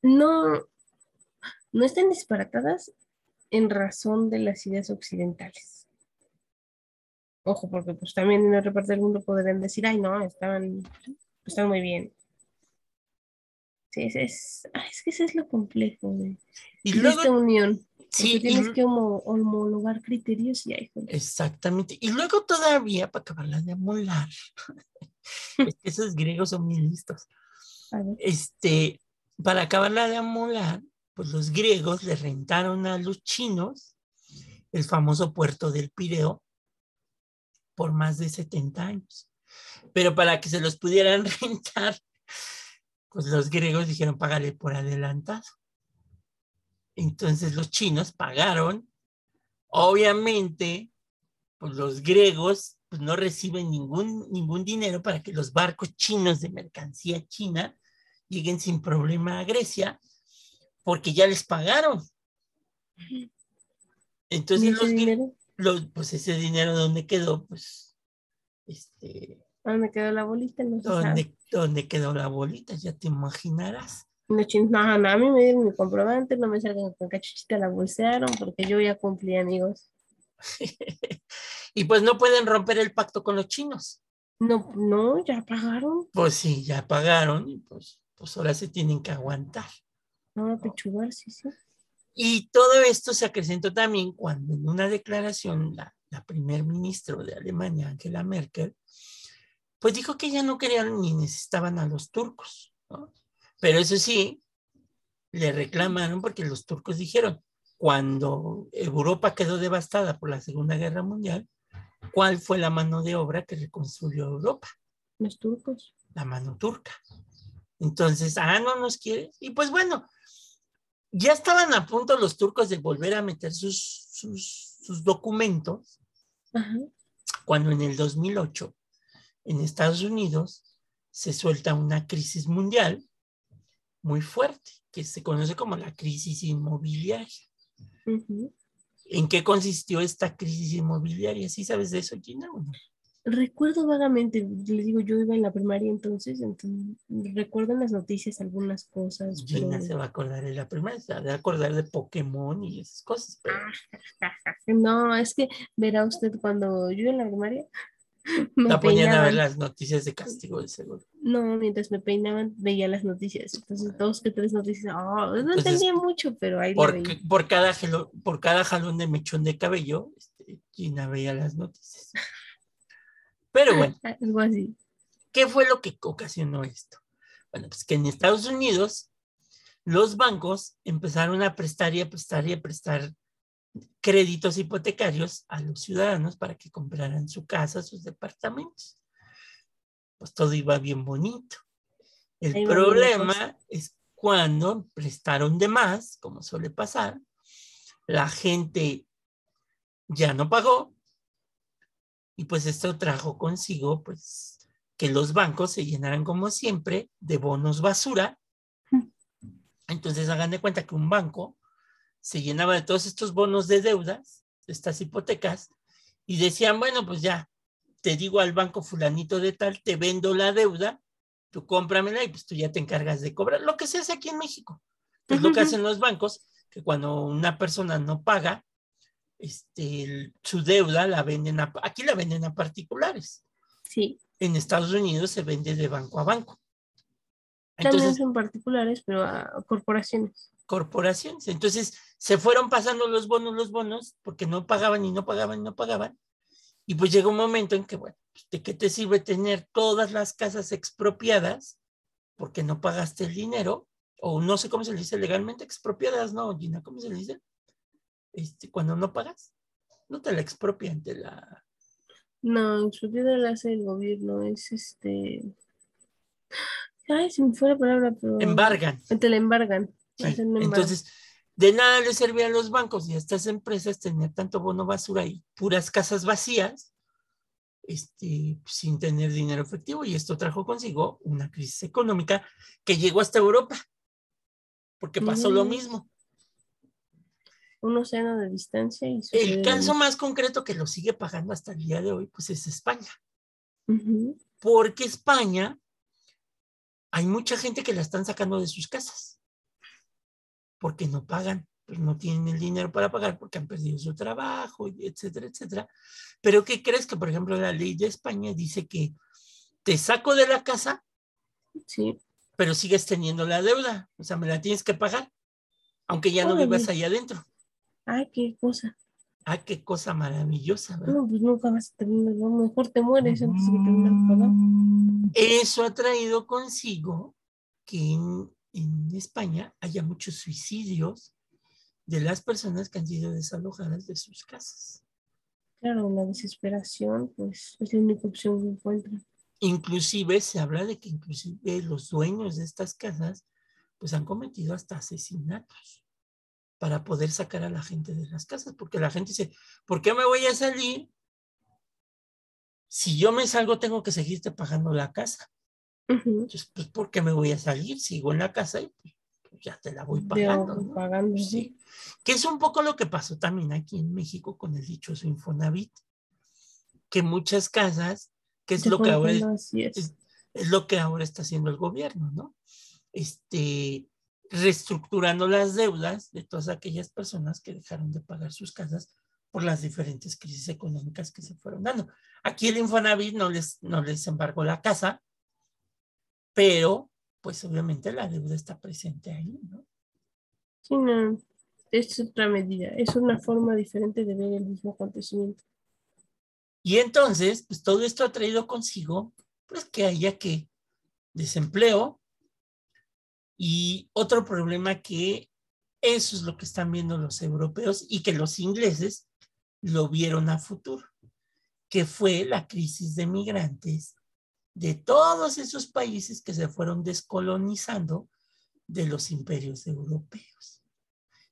no, no están disparatadas en razón de las ideas occidentales. Ojo, porque pues también en otra parte del mundo podrían decir, ay, no, estaban, están muy bien. Sí, es, es, es que eso es lo complejo de, esta unión. Sí, tienes que homologar criterios y ahí. Exactamente. Y luego todavía, para acabarla de amolar, es que esos griegos son muy listos. Este, para acabarla de amolar, pues los griegos le rentaron a los chinos el famoso puerto del Pireo por más de 70 años. Pero para que se los pudieran rentar, pues los griegos dijeron págale por adelantado. Entonces los chinos pagaron. Obviamente, pues los griegos pues no reciben ningún, ningún dinero para que los barcos chinos de mercancía china lleguen sin problema a Grecia, porque ya les pagaron. Entonces los, pues ese dinero donde quedó, pues, este... ¿Dónde quedó la bolita? No ¿Dónde, quedó la bolita? Ya te imaginarás. No, no, a mí me dieron mi comprobante, no me salgan con cachuchita, la bolsearon porque yo ya cumplí, amigos. y pues no pueden romper el pacto con los chinos. No, no, ya pagaron. Pues sí, ya pagaron y pues pues ahora se tienen que aguantar. No, pechugar, sí, sí. Y todo esto se acrecentó también cuando en una declaración la, la primer ministro de Alemania, Angela Merkel, pues dijo que ya no querían ni necesitaban a los turcos. ¿no? Pero eso sí, le reclamaron porque los turcos dijeron, cuando Europa quedó devastada por la Segunda Guerra Mundial, ¿cuál fue la mano de obra que reconstruyó Europa? Los turcos. La mano turca. Entonces, ah, no nos quiere. Y pues bueno, ya estaban a punto los turcos de volver a meter sus, sus, sus documentos, Ajá. cuando en el 2008, en Estados Unidos, se suelta una crisis mundial muy fuerte, que se conoce como la crisis inmobiliaria. ujú. ¿En qué consistió esta crisis inmobiliaria? ¿Sí sabes de eso, Gina? o no? Recuerdo vagamente, les digo, yo iba en la primaria entonces, entonces recuerdo en las noticias algunas cosas, pero Gina se va a acordar de la primera, se va a acordar de Pokémon y esas cosas. pero- no, es que verá usted cuando yo iba en la primaria me la ponían a ver las noticias de castigo de seguro. No, mientras me peinaban veía las noticias, entonces dos que tres noticias, ah, no Entonces, entendía mucho, pero ahí Por, por, cada, jalo- por cada jalón de mechón de cabello, este, Gina veía las noticias. Pero bueno, Algo así. ¿qué fue lo que ocasionó esto? Bueno, pues que en Estados Unidos los bancos empezaron a prestar y a prestar y a prestar créditos hipotecarios a los ciudadanos para que compraran su casa, sus departamentos. Pues todo iba bien bonito. El problema es cuando prestaron de más, como suele pasar, la gente ya no pagó y pues esto trajo consigo pues que los bancos se llenaran como siempre de bonos basura. Entonces hagan de cuenta que un banco se llenaba de todos estos bonos de deudas, de estas hipotecas, y decían, bueno, pues ya, te digo al banco fulanito de tal, te vendo la deuda, tú cómpramela y pues tú ya te encargas de cobrar, lo que se hace aquí en México, que es lo que hacen los bancos, que cuando una persona no paga, este, el- su deuda la venden a, aquí la venden a particulares. Sí, En Estados Unidos se vende de banco a banco. también Entonces, son particulares, pero a corporaciones. Corporaciones. Entonces, se fueron pasando los bonos, los bonos, porque no pagaban y no pagaban y no pagaban. Y pues llegó un momento en que, bueno, ¿de qué te sirve tener todas las casas expropiadas porque no pagaste el dinero? O no sé cómo se le dice legalmente, expropiadas, ¿no, Gina? ¿Cómo se le dice? Este, cuando no pagas, no te la expropian, te la... No, vida la hace el gobierno, es este. Ay, se me fue la palabra, pero. embargan. Te la embargan. Entonces, de nada les servía a los bancos y a estas empresas tener tanto bono basura y puras casas vacías, este, sin tener dinero efectivo. Y esto trajo consigo una crisis económica que llegó hasta Europa, porque pasó lo mismo. Un océano de distancia y El caso más concreto que lo sigue pagando hasta el día de hoy, pues es España. Porque España, hay mucha gente que la están sacando de sus casas, porque no pagan, pues no tienen el dinero para pagar porque han perdido su trabajo, etcétera, etcétera. Pero ¿qué crees que, por ejemplo, la ley de España dice que te saco de la casa, Sí, pero sigues teniendo la deuda, o sea, me la tienes que pagar, aunque ya no vivas ahí adentro. ay, qué cosa. Ah, qué cosa maravillosa, ¿verdad? No, pues nunca vas a terminar, ¿no? mejor te mueres antes de terminar. Eso ha traído consigo que en, en España haya muchos suicidios de las personas que han sido desalojadas de sus casas. Claro, la desesperación, pues es la única opción que encuentran. Inclusive se habla de que inclusive los dueños de estas casas pues han cometido hasta asesinatos para poder sacar a la gente de las casas, porque la gente dice, ¿por qué me voy a salir? Si yo me salgo tengo que seguirte pagando la casa. Ujú. Entonces, pues, ¿por qué me voy a salir? Sigo en la casa y pues, ya te la voy pagando. ¿no? pagando, sí. Sí. Que es un poco lo que pasó también aquí en México con el dichoso Infonavit, que muchas casas, que es Te lo que ahora es. es, es lo que ahora está haciendo el gobierno, ¿no? Este, reestructurando las deudas de todas aquellas personas que dejaron de pagar sus casas por las diferentes crisis económicas que se fueron dando. Aquí el Infonavit no les, no les embargó la casa, pero pues obviamente la deuda está presente ahí, ¿no? Sí, no, es otra medida, es una forma diferente de ver el mismo acontecimiento. Y entonces, pues todo esto ha traído consigo, pues que haya que desempleo y otro problema que eso es lo que están viendo los europeos y que los ingleses lo vieron a futuro, que fue la crisis de migrantes de todos esos países que se fueron descolonizando de los imperios europeos.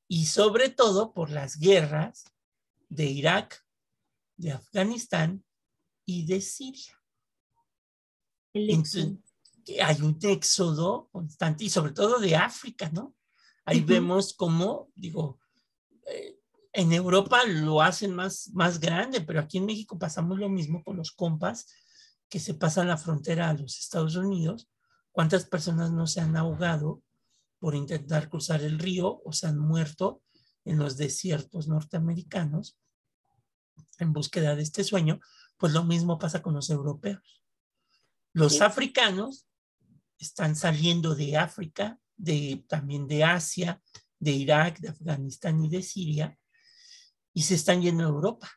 Y sobre todo por las guerras de Irak, de Afganistán y de Siria. hay un éxodo constante y sobre todo de África, ¿no? Ahí vemos cómo, digo, eh, en Europa lo hacen más, más grande, pero aquí en México pasamos lo mismo con los compas que se pasan la frontera a los Estados Unidos. ¿Cuántas personas no se han ahogado por intentar cruzar el río o se han muerto en los desiertos norteamericanos en búsqueda de este sueño? Pues lo mismo pasa con los europeos. Los africanos están saliendo de África de, también de Asia, de Irak, de Afganistán y de Siria, y se están yendo a Europa.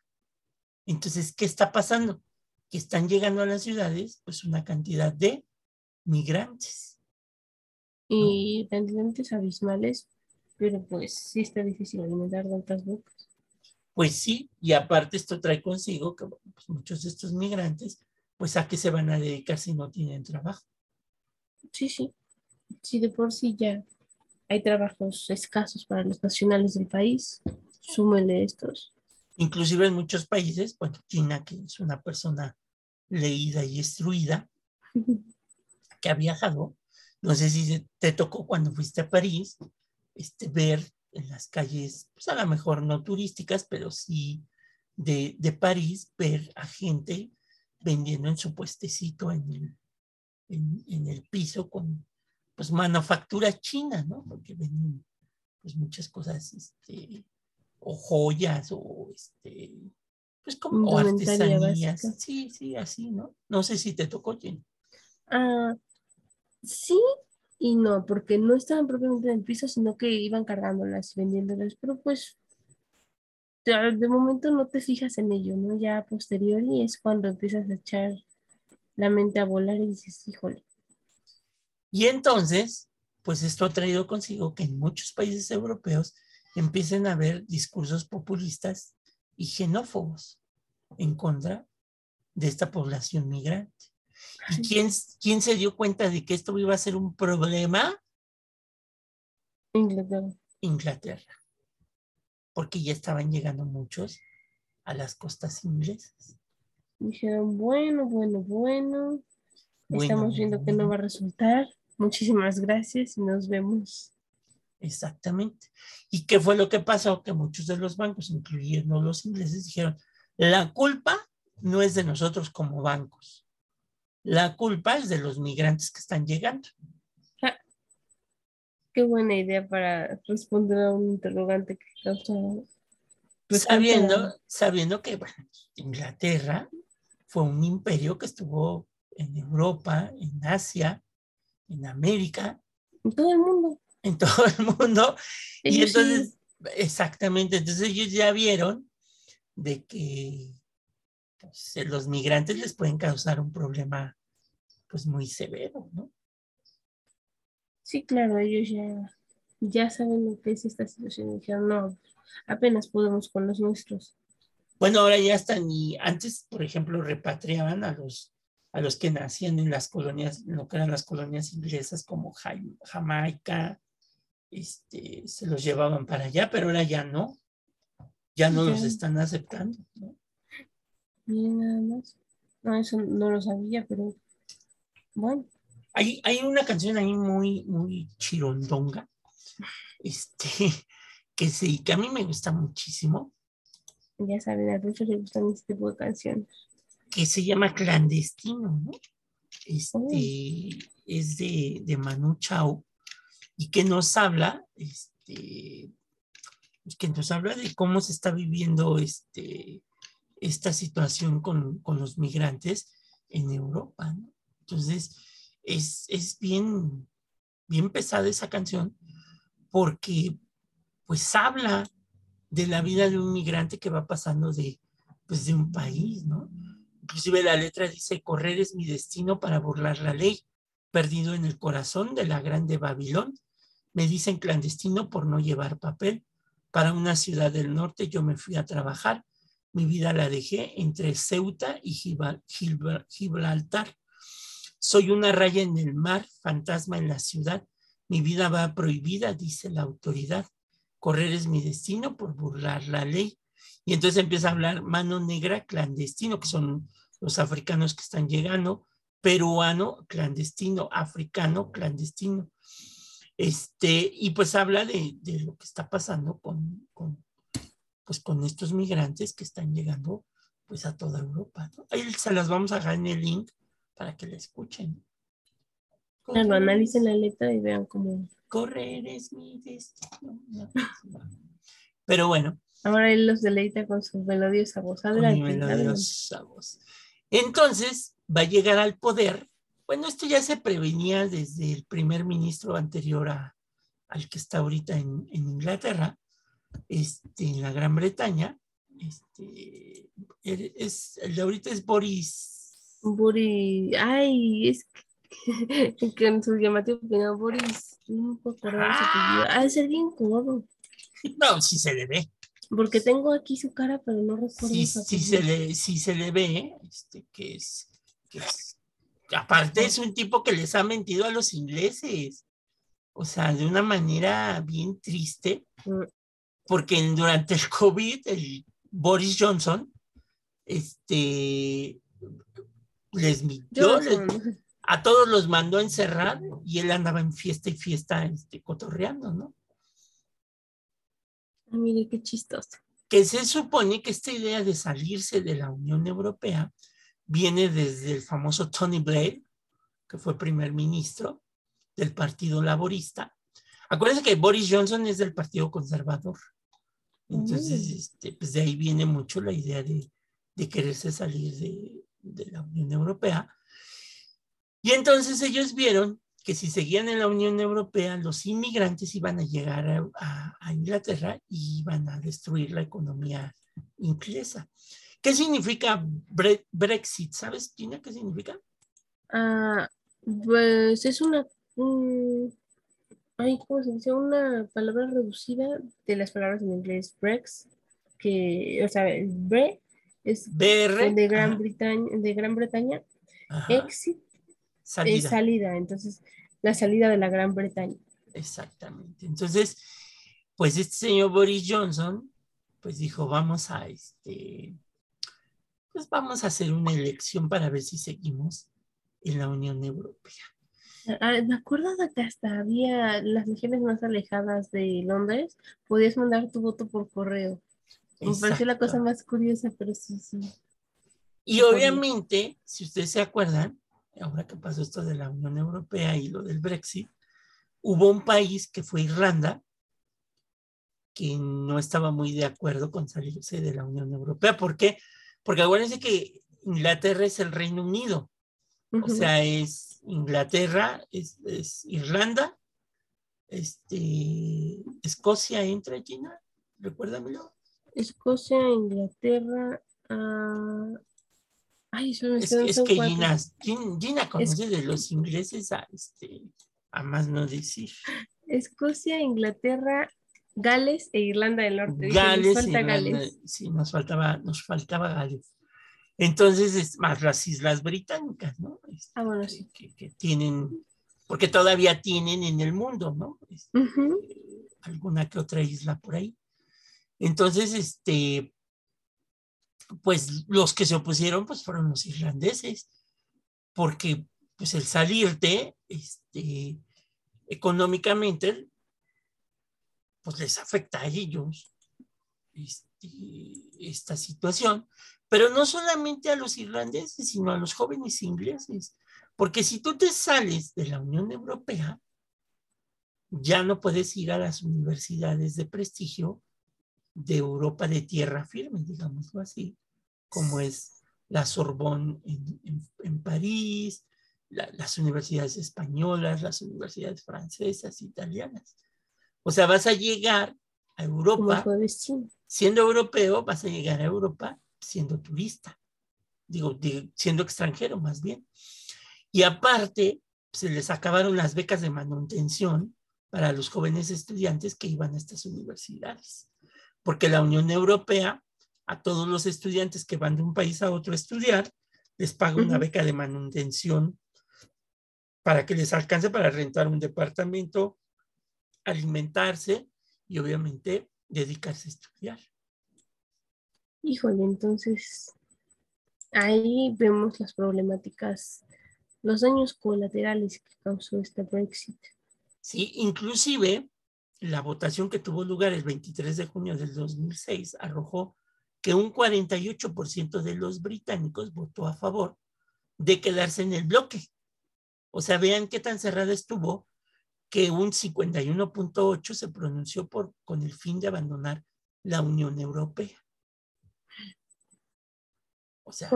Entonces, ¿qué está pasando? Que están llegando a las ciudades, pues una cantidad de migrantes. Y cantidades abismales, pero pues sí está difícil alimentar tantas bocas. Pues sí, y aparte esto trae consigo que pues muchos de estos migrantes, pues a qué se van a dedicar si no tienen trabajo. Sí, sí si de por sí ya hay trabajos escasos para los nacionales del país, súmele estos. Inclusive en muchos países, bueno, China, que es una persona leída y instruida, que ha viajado, no sé si te tocó cuando fuiste a París, este, ver en las calles, pues a lo mejor no turísticas, pero sí de, de París, ver a gente vendiendo en su puestecito en el, en, en el piso con pues manufactura china, ¿no? Porque venden pues muchas cosas, este, o joyas, o este, pues como artesanías. Sí, sí, así, ¿no? No sé si te tocó, Jenny. Ah, sí y no, porque no estaban propiamente en el piso, sino que iban cargándolas, vendiéndolas, pero pues de momento no te fijas en ello, ¿no? Ya a posteriori es cuando empiezas a echar la mente a volar y dices, híjole, y entonces, pues esto ha traído consigo que en muchos países europeos empiecen a haber discursos populistas y xenófobos en contra de esta población migrante. ¿Y quién, quién se dio cuenta de que esto iba a ser un problema? Inglaterra. Inglaterra. Porque ya estaban llegando muchos a las costas inglesas. Dijeron, bueno, bueno, bueno, estamos viendo que no va a resultar. Muchísimas gracias y nos vemos. Exactamente. ¿Y qué fue lo que pasó? Que muchos de los bancos, incluyendo los ingleses, dijeron, la culpa no es de nosotros como bancos. La culpa es de los migrantes que están llegando. Ah, qué buena idea para responder a un interrogante que causa... Sabiendo, sabiendo que Inglaterra fue un imperio que estuvo en Europa, en Asia, en América. En todo el mundo. En todo el mundo. y entonces, exactamente, entonces ellos ya vieron de que pues, los migrantes les pueden causar un problema pues muy severo, ¿no? Sí, claro, ellos ya, ya saben lo que es esta situación. Dijeron, no, apenas podemos con los nuestros. Bueno, ahora ya están y antes, por ejemplo, repatriaban a los a los que nacían en las colonias, lo que eran las colonias inglesas como Jamaica, este, se los llevaban para allá, pero ahora ya no, ya no los están aceptando. ¿no? Bien, nada más. No, eso no lo sabía, pero bueno. Hay, hay una canción ahí muy, muy chirondonga, este, que sí, que a mí me gusta muchísimo. Ya saben, a muchos les gustan este tipo de canciones que se llama Clandestino, ¿no? Este, es de, de Manu Chao y que nos habla, este, que nos habla de cómo se está viviendo este, esta situación con, con los migrantes en Europa. Entonces, es, es bien, bien pesada esa canción, porque pues habla de la vida de un migrante que va pasando de, pues, de un país, ¿no? Inclusive la letra dice, correr es mi destino para burlar la ley, perdido en el corazón de la grande Babilón. Me dicen clandestino por no llevar papel. Para una ciudad del norte yo me fui a trabajar. Mi vida la dejé entre Ceuta y Gibraltar. Soy una raya en el mar, fantasma en la ciudad. Mi vida va prohibida, dice la autoridad. Correr es mi destino por burlar la ley. Y entonces empieza a hablar mano negra clandestino, que son los africanos que están llegando, peruano clandestino, africano clandestino. Este, y pues habla de, lo que está pasando con, pues con estos migrantes que están llegando pues a toda Europa. Ahí se las vamos a dejar en el link para que la escuchen. Claro, analicen la letra y vean cómo. Correr es mi destino. Pero bueno. Ahora él los deleita con su melodiosa voz. Adelante. melodiosa voz. Entonces va a llegar al poder. Bueno, esto ya se prevenía desde el primer ministro anterior a, al que está ahorita en, Inglaterra, este, en la Gran Bretaña. Este, es, el de ahorita es Boris. Boris, ay, es que en su llamativo opinión, Boris, no puedo acordar ah. Ha de ser bien cómodo. No, sí se le ve. Porque tengo aquí su cara, pero no recuerdo. Sí, sí se, le, sí se le ve, este, que es, que es, aparte es un tipo que les ha mentido a los ingleses, o sea, de una manera bien triste, mm. porque durante el COVID, el Boris Johnson, este, les mintió, a todos los mandó a encerrar y él andaba en fiesta y fiesta, este, cotorreando, ¿no? mire qué chistoso. Que se supone que esta idea de salirse de la Unión Europea viene desde el famoso Tony Blair, que fue primer ministro del Partido Laborista. Acuérdense que Boris Johnson es del Partido Conservador. Entonces, mm. este, pues de ahí viene mucho la idea de, quererse salir de, de, la Unión Europea. Y entonces ellos vieron que si seguían en la Unión Europea, los inmigrantes iban a llegar a, Inglaterra y iban a destruir la economía inglesa. ¿Qué significa Brexit? ¿Sabes, Gina, qué significa? Ah, pues es una, ay, ¿cómo se dice? Una palabra reducida de las palabras en inglés Brex, que, o sea, Bre es de Gran Bretaña, de Gran Bretaña. Exit salida. salida, entonces la salida de la Gran Bretaña. Exactamente. Entonces, pues este señor Boris Johnson, pues dijo, vamos a este, pues vamos a hacer una elección para ver si seguimos en la Unión Europea. Ah, me acuerdo de que hasta había las regiones más alejadas de Londres, podías mandar tu voto por correo. Me pareció la cosa más curiosa, pero sí, sí. Y obviamente, si ustedes se acuerdan, ahora que pasó esto de la Unión Europea y lo del Brexit, hubo un país que fue Irlanda, que no estaba muy de acuerdo con salirse de la Unión Europea. ¿Por qué? Porque acuérdense que Inglaterra es el Reino Unido. O sea, es Inglaterra, es, Irlanda, este, Escocia entra, Gina, recuérdamelo. Escocia, Inglaterra, uh, es, que Gina, Gina, conoce de los ingleses a, este, a más no decir. Escocia, Inglaterra, Gales e Irlanda del Norte. Gales, nos falta Gales. Sí, nos faltaba, nos faltaba Gales. Entonces, es más las Islas Británicas, ¿no? Este, ah, bueno, sí. Que, tienen, porque todavía tienen en el mundo, ¿no? Este, alguna que otra isla por ahí. Entonces, este, pues los que se opusieron pues fueron los irlandeses, porque pues el salirte este, económicamente pues les afecta a ellos este, esta situación, pero no solamente a los irlandeses, sino a los jóvenes ingleses, porque si tú te sales de la Unión Europea, ya no puedes ir a las universidades de prestigio de Europa de tierra firme, digámoslo así, como es la Sorbonne en, París, las universidades españolas, las universidades francesas, italianas. O sea, vas a llegar a Europa, siendo europeo, vas a llegar a Europa siendo turista, digo, siendo extranjero más bien. Y aparte, se les acabaron las becas de manutención para los jóvenes estudiantes que iban a estas universidades, porque la Unión Europea a todos los estudiantes que van de un país a otro a estudiar, les paga una beca de manutención para que les alcance para rentar un departamento, alimentarse y obviamente dedicarse a estudiar. Híjole, entonces ahí vemos las problemáticas, los daños colaterales que causó este Brexit. Sí, inclusive la votación que tuvo lugar el 23 de junio del 2006 arrojó que un 48% de los británicos votó a favor de quedarse en el bloque. O sea, vean qué tan cerrada estuvo que un 51.8 se pronunció por, con el fin de abandonar la Unión Europea. O sea,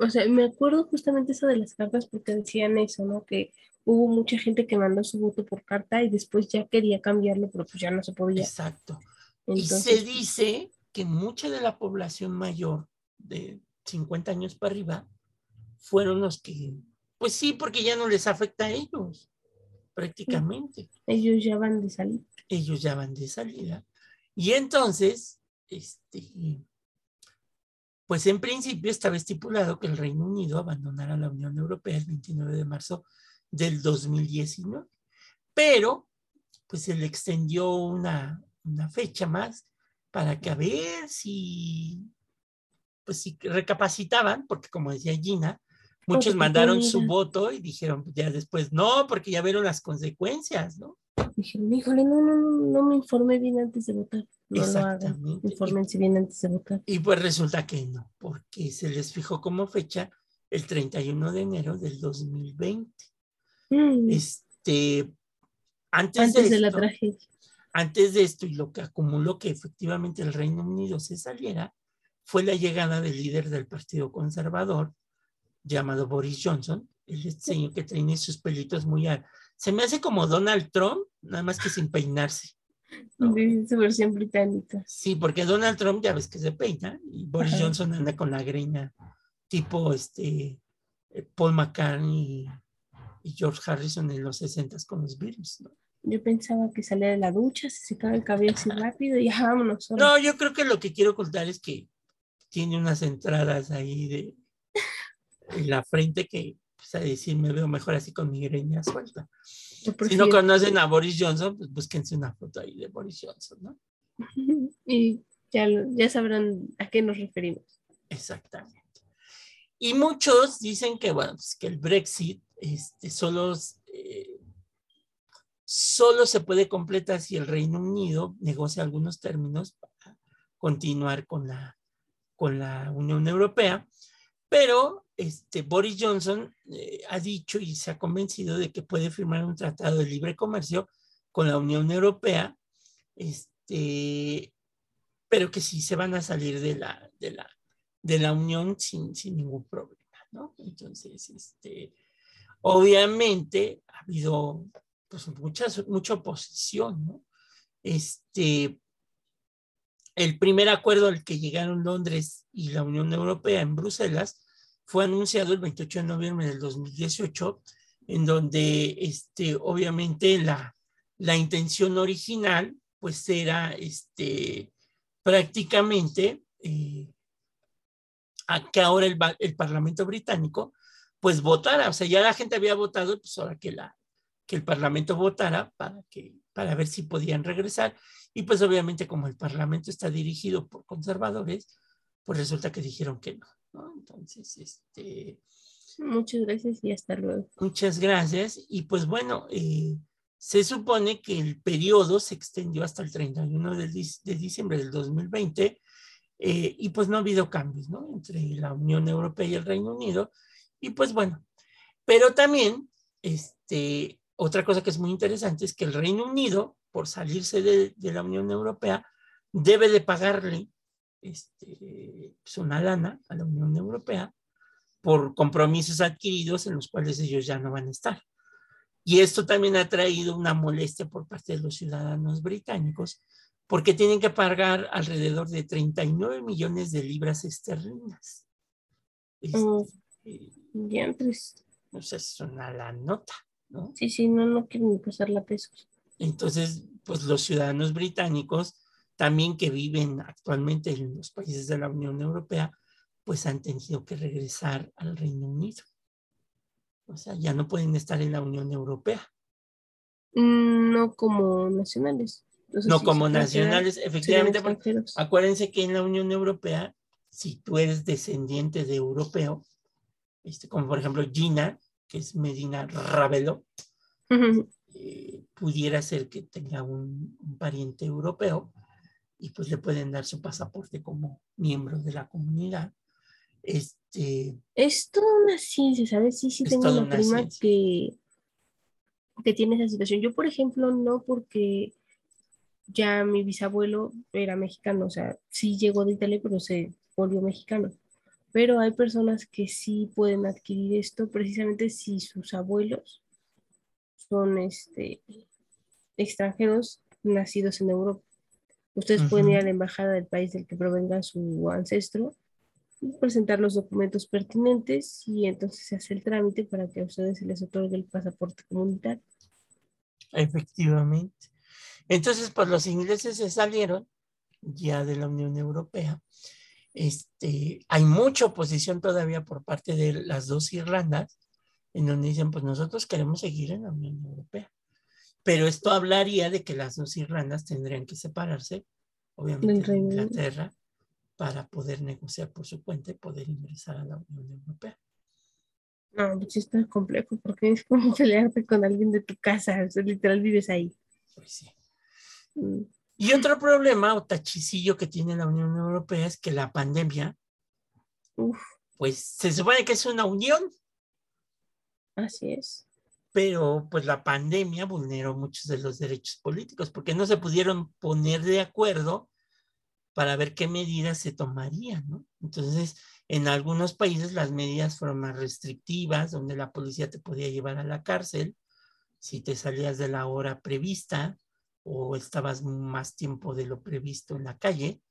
o sea, me acuerdo justamente eso de las cartas porque decían eso, ¿no? Que hubo mucha gente que mandó su voto por carta y después ya quería cambiarlo, pero pues ya no se podía. Exacto. y se dice que mucha de la población mayor de 50 años para arriba fueron los que, pues sí, porque ya no les afecta a ellos, prácticamente. Ellos ya van de salida. Ellos ya van de salida. Y entonces, este, pues en principio estaba estipulado que el Reino Unido abandonara la Unión Europea el 29 de marzo del 2019, pero pues se le extendió una, una fecha más para que a ver si, pues si recapacitaban, porque como decía Gina, muchos mandaron su voto y dijeron pues, ya después, no, porque ya vieron las consecuencias, ¿no? Dijeron, híjole, no, no, no, no me informé bien antes de votar. No lo hagan, infórmense bien antes de votar. Y pues resulta que no, porque se les fijó como fecha el 31 de enero del 2020. Mm. Este, antes, de, la tragedia. Antes de esto y lo que acumuló que efectivamente el Reino Unido se saliera, fue la llegada del líder del Partido Conservador, llamado Boris Johnson, el señor que tiene sus pelitos muy... Se me hace como Donald Trump, nada más que sin peinarse. su versión británica. Sí, porque Donald Trump ya ves que se peina y Boris Johnson anda con la greña tipo este eh, Paul McCartney y, George Harrison en los 60 con los virus, ¿no? Yo pensaba que salía de la ducha, se secaba el cabello así rápido y ya vámonos. No, yo creo que lo que quiero contar es que tiene unas entradas ahí de en la frente que, pues a decir, me veo mejor así con mi greña suelta. Si no conocen a Boris Johnson, pues búsquense una foto ahí de Boris Johnson, ¿no? Y ya, ya sabrán a qué nos referimos. Exactamente. Y muchos dicen que, bueno, pues que el Brexit este, solo eh, solo se puede completar si el Reino Unido negocia algunos términos para continuar con la, con la Unión Europea, pero este, Boris Johnson eh, ha dicho y se ha convencido de que puede firmar un tratado de libre comercio con la Unión Europea, este, pero que sí se van a salir de la, Unión sin, sin ningún problema, ¿no? Entonces, este, obviamente ha habido pues mucha oposición, ¿no? Este, el primer acuerdo al que llegaron Londres y la Unión Europea en Bruselas fue anunciado el 28 de noviembre del 2018, en donde este, obviamente la, intención original pues era este, prácticamente eh, a que ahora el, Parlamento británico pues votara, o sea, ya la gente había votado, pues ahora que que el Parlamento votara para, que, para ver si podían regresar. Y pues obviamente como el Parlamento está dirigido por conservadores, pues resulta que dijeron que no. Entonces, este... Muchas gracias y hasta luego. Muchas gracias. Y pues bueno, eh, se supone que el periodo se extendió hasta el 31 de, de diciembre del 2020 eh, y pues no ha habido cambios, ¿no? Entre la Unión Europea y el Reino Unido. Y pues bueno, pero también, este, otra cosa que es muy interesante es que el Reino Unido, por salirse de, la Unión Europea, debe de pagarle este, pues, una lana a la Unión Europea por compromisos adquiridos en los cuales ellos ya no van a estar. Y esto también ha traído una molestia por parte de los ciudadanos británicos, porque tienen que pagar alrededor de 39 millones de libras esterlinas. Oh, ya, pues. O sea, es una la nota, ¿no? Sí, sí, no, no quieren pasar la pesos. Entonces, pues los ciudadanos británicos, también que viven actualmente en los países de la Unión Europea, pues han tenido que regresar al Reino Unido. O sea, ya no pueden estar en la Unión Europea. Mm, no como nacionales. no como nacionales, efectivamente. Acuérdense que en la Unión Europea, si tú eres descendiente de europeo, este, como por ejemplo Gina, que es Medina Ravelo, eh, pudiera ser que tenga un, pariente europeo y pues le pueden dar su pasaporte como miembro de la comunidad. Este, es toda una ciencia, ¿sabes? Sí, sí, tengo una, prima que, que tiene esa situación. Yo, por ejemplo, no porque ya mi bisabuelo era mexicano, o sea, sí llegó de Italia, pero se volvió mexicano. Pero hay personas que sí pueden adquirir esto precisamente si sus abuelos son este, extranjeros nacidos en Europa. Ustedes pueden ir a la embajada del país del que provenga su ancestro y presentar los documentos pertinentes y entonces se hace el trámite para que a ustedes se les otorgue el pasaporte comunitario. Efectivamente. Entonces, pues los ingleses se salieron ya de la Unión Europea. Este, hay mucha oposición todavía por parte de las dos Irlandas, en donde dicen, pues nosotros queremos seguir en la Unión Europea. Pero esto hablaría de que las dos Irlandas tendrían que separarse, obviamente, de Inglaterra, para poder negociar por su cuenta y poder ingresar a la Unión Europea. No, pues esto es complejo porque es como pelearte con alguien de tu casa, o sea, literal vives ahí. Pues sí. Mm. Y otro problema o tachicillo que tiene la Unión Europea es que la pandemia, pues se supone que es una unión. Así es pero pues la pandemia vulneró muchos de los derechos políticos porque no se pudieron poner de acuerdo para ver qué medidas se tomarían, ¿no? Entonces, en algunos países las medidas fueron más restrictivas, donde la policía te podía llevar a la cárcel si te salías de la hora prevista o estabas más tiempo de lo previsto en la calle.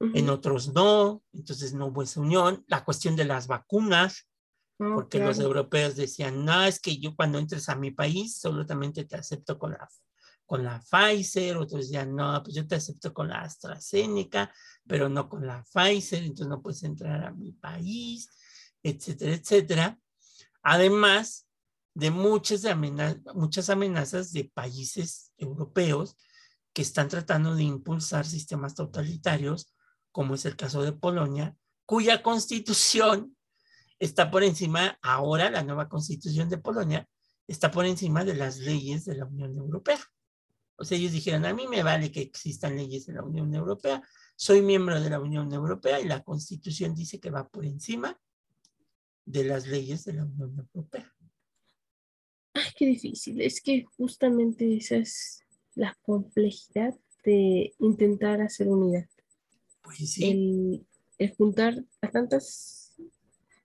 En otros no, entonces no hubo esa unión. La cuestión de las vacunas, porque los europeos decían, no, es que yo cuando entres a mi país solamente te acepto con la, con la Pfizer, otros decían, no, pues yo te acepto con la AstraZeneca, pero no con la Pfizer, entonces no puedes entrar a mi país, etcétera, etcétera. Además de muchas, amenazas, muchas amenazas de países europeos que están tratando de impulsar sistemas totalitarios, como es el caso de Polonia, cuya constitución está por encima, ahora la nueva constitución de Polonia está por encima de las leyes de la Unión Europea. O sea, ellos dijeron, a mí me vale que existan leyes de la Unión Europea, soy miembro de la Unión Europea y la constitución dice que va por encima de las leyes de la Unión Europea. Ay, qué difícil. Es que justamente esa es la complejidad de intentar hacer unidad. Pues sí. el juntar a tantas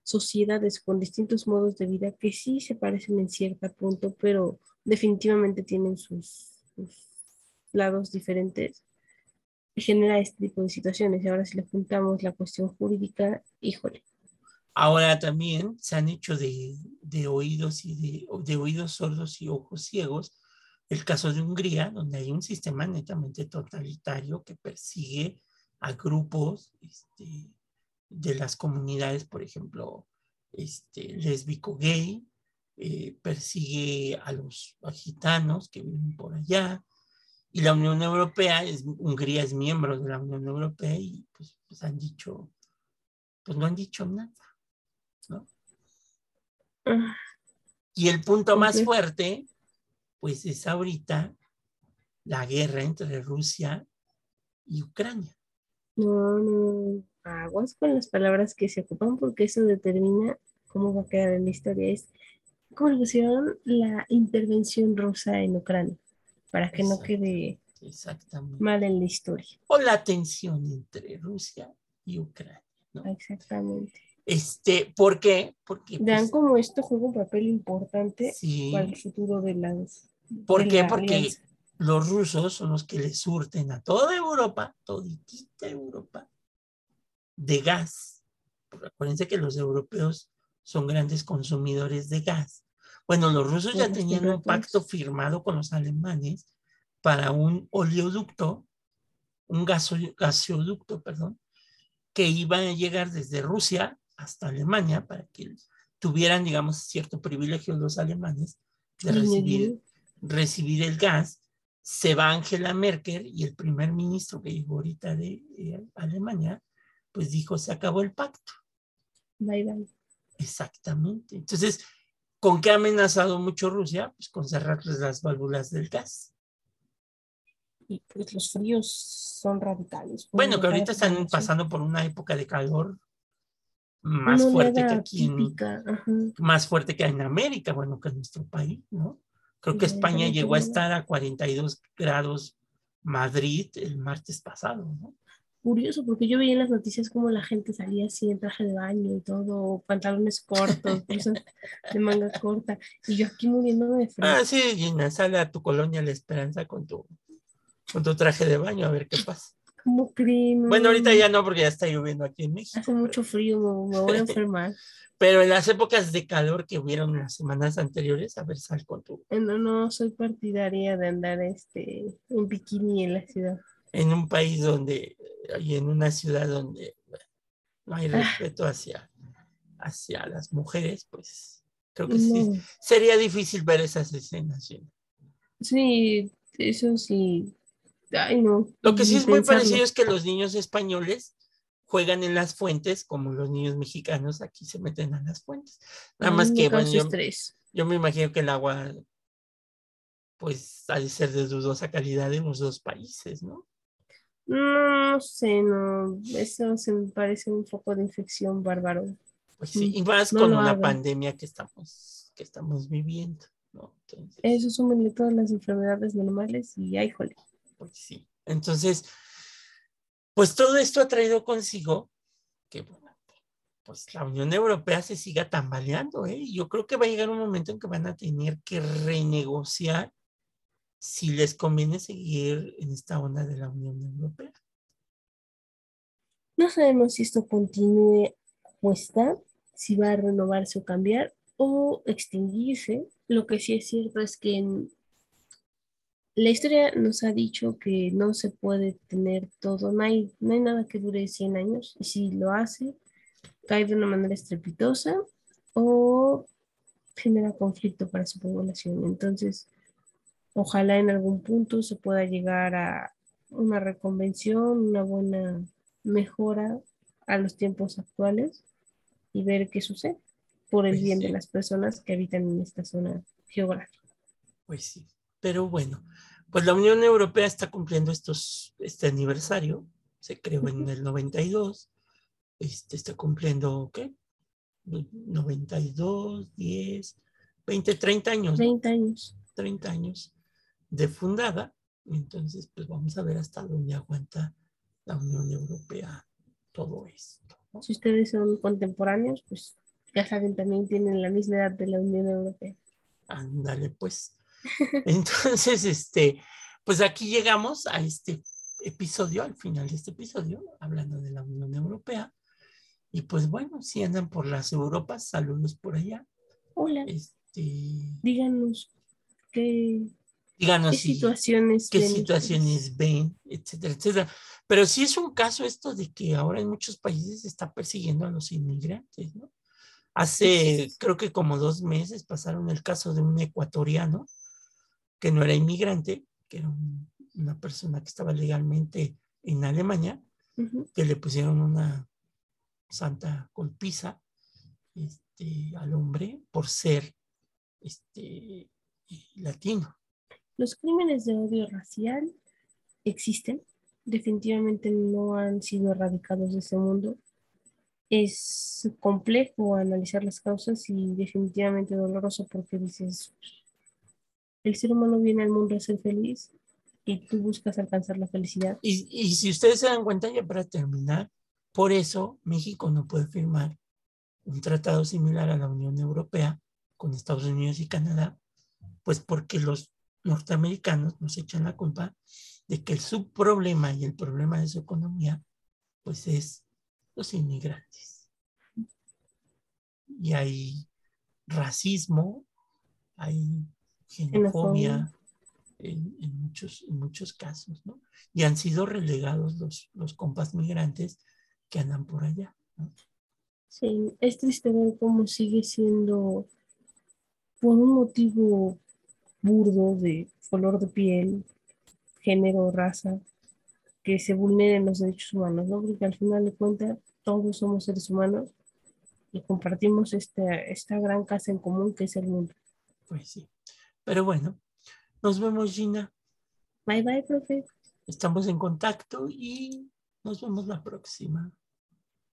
sociedades con distintos modos de vida que sí se parecen en cierto punto, pero definitivamente tienen sus, lados diferentes, genera este tipo de situaciones. Y ahora si le juntamos la cuestión jurídica, híjole. Ahora también se han hecho de, oídos y de, de oídos sordos y ojos ciegos el caso de Hungría, donde hay un sistema netamente totalitario que persigue a grupos este, de las comunidades, por ejemplo, este, lésbico gay, eh, persigue a los gitanos que viven por allá, y la Unión Europea, es, Hungría es miembro de la Unión Europea y pues, pues han dicho, pues no han dicho nada, ¿no? Ah. Y el punto más fuerte, pues es ahorita la guerra entre Rusia y Ucrania. No, no aguas con las palabras que se ocupan porque eso determina cómo va a quedar en la historia. Es como le pusieron la intervención rusa en Ucrania, para que no quede mal en la historia. O la tensión entre Rusia y Ucrania. Exactamente. Este, ¿Por qué? Porque... Dan pues, como esto juega un papel importante sí. para el futuro de las... ¿Por de qué? la Porque alianza. los rusos son los que le surten a toda Europa, toditita Europa, de gas. Porque acuérdense que los europeos son grandes consumidores de gas. Bueno, los rusos ya tenían un pacto firmado con los alemanes para un oleoducto, un gaso- gasoducto, perdón, que iba a llegar desde Rusia hasta Alemania para que tuvieran, digamos, cierto privilegio los alemanes de recibir el gas, se va Angela Merkel y el primer ministro que llegó ahorita de eh, Alemania, pues dijo, se acabó el pacto. Bye, bye. Exactamente. Entonces, ¿con qué ha amenazado mucho Rusia? Pues con cerrarles las válvulas del gas. Y pues los fríos son radicales. Bueno, que ahorita están pasando por una época de calor más fuerte que aquí, en- más fuerte que en América, bueno, que en nuestro país, ¿no? Creo que España llegó a estar a 42 grados Madrid el martes pasado, ¿no? Curioso, porque yo veía en las noticias como la gente salía así en traje de baño y todo, pantalones cortos, blusas de manga corta, y yo aquí muriéndome de frío. Ah, sí, Gina, sale a tu colonia La Esperanza con tu, con tu traje de baño a ver qué pasa. ¿Cómo creen? Bueno, ahorita ya no, porque ya está lloviendo aquí en México. Hace mucho frío, me, me voy a enfermar. Pero en las épocas de calor que hubieron las semanas anteriores, a ver, sal con tu. Eh, No, no soy partidaria de andar este, en bikini en la ciudad. En un país donde, y en una ciudad donde bueno, no Ah. hay respeto hacia, hacia las mujeres, pues creo que sí. Sería difícil ver esas escenas. Sí, eso sí. Ay, no. Lo que sí es muy pensarlo. parecido es que los niños españoles juegan en las fuentes como los niños mexicanos aquí se meten a las fuentes. Nada A más que, bueno, yo, yo me imagino que el agua pues ha de ser de dudosa calidad en los dos países, ¿no? No, no sé, no. Eso se me parece un foco de infección bárbaro. Pues sí, Mm, y más no con una hagan. pandemia que estamos, que estamos viviendo, ¿no? Entonces, Eso súmenle todas las enfermedades normales y ay, jole. pues sí. Entonces, pues todo esto ha traído consigo que, bueno, pues la Unión Europea se siga tambaleando, ¿eh? Yo creo que va a llegar un momento en que van a tener que renegociar si les conviene seguir en esta onda de la Unión Europea. No sabemos si esto continúe como está, si va a renovarse o cambiar o extinguirse. Lo que sí es cierto es que la historia nos ha dicho que no se puede tener todo, no hay, no hay nada que dure 100 años y si lo hace, cae de una manera estrepitosa o genera conflicto para su población. Entonces, ojalá en algún punto se pueda llegar a una reconvención, una buena mejora a los tiempos actuales y ver qué sucede por el Pues bien sí. de las personas que habitan en esta zona geográfica. Pues sí, pero bueno, pues la Unión Europea está cumpliendo estos, este aniversario, se creó en el 92, este, está cumpliendo, ¿qué? 92, 10, 20, 30 años, ¿no? 30 años. 30 años de fundada, entonces pues vamos a ver hasta dónde aguanta la Unión Europea todo esto. ¿no? Si ustedes son contemporáneos, pues ya saben, también tienen la misma edad de la Unión Europea. Ándale, pues. Entonces, este, pues aquí llegamos a este episodio, al final de este episodio, hablando de la Unión Europea. Y pues bueno, si andan por las Europas, saludos por allá. Hola, Este, díganos qué, díganos qué si- situaciones qué ven situaciones ven, etcétera, etcétera. Pero sí es un caso esto de que ahora en muchos países se está persiguiendo a los inmigrantes, ¿no? Hace, creo que como dos meses pasaron el caso de un ecuatoriano que no era inmigrante, que era un- una persona que estaba legalmente en Alemania, que le pusieron una santa golpiza este, al hombre por ser este, latino. Los crímenes de odio racial existen, definitivamente no han sido erradicados de ese mundo. Es complejo analizar las causas y definitivamente doloroso porque dices, el ser humano viene al mundo a ser feliz y tú buscas alcanzar la felicidad. Y, y si ustedes se dan cuenta, ya para terminar, por eso México no puede firmar un tratado similar a la Unión Europea con Estados Unidos y Canadá, pues porque los norteamericanos nos echan la culpa de que el subproblema y el problema de su economía, pues es los inmigrantes. Y hay racismo, hay xenofobia en, muchos, en muchos casos, ¿no? Y han sido relegados los, los compas migrantes que andan por allá. ¿no? Sí, es triste ver cómo sigue siendo por un motivo burdo de color de piel, género, raza, que se vulneren los derechos humanos, ¿no? Porque al final de cuentas todos somos seres humanos y compartimos esta, esta gran casa en común que es el mundo. Pues sí. Pero bueno, nos vemos, Gina. Bye bye, profe. Estamos en contacto y nos vemos la próxima.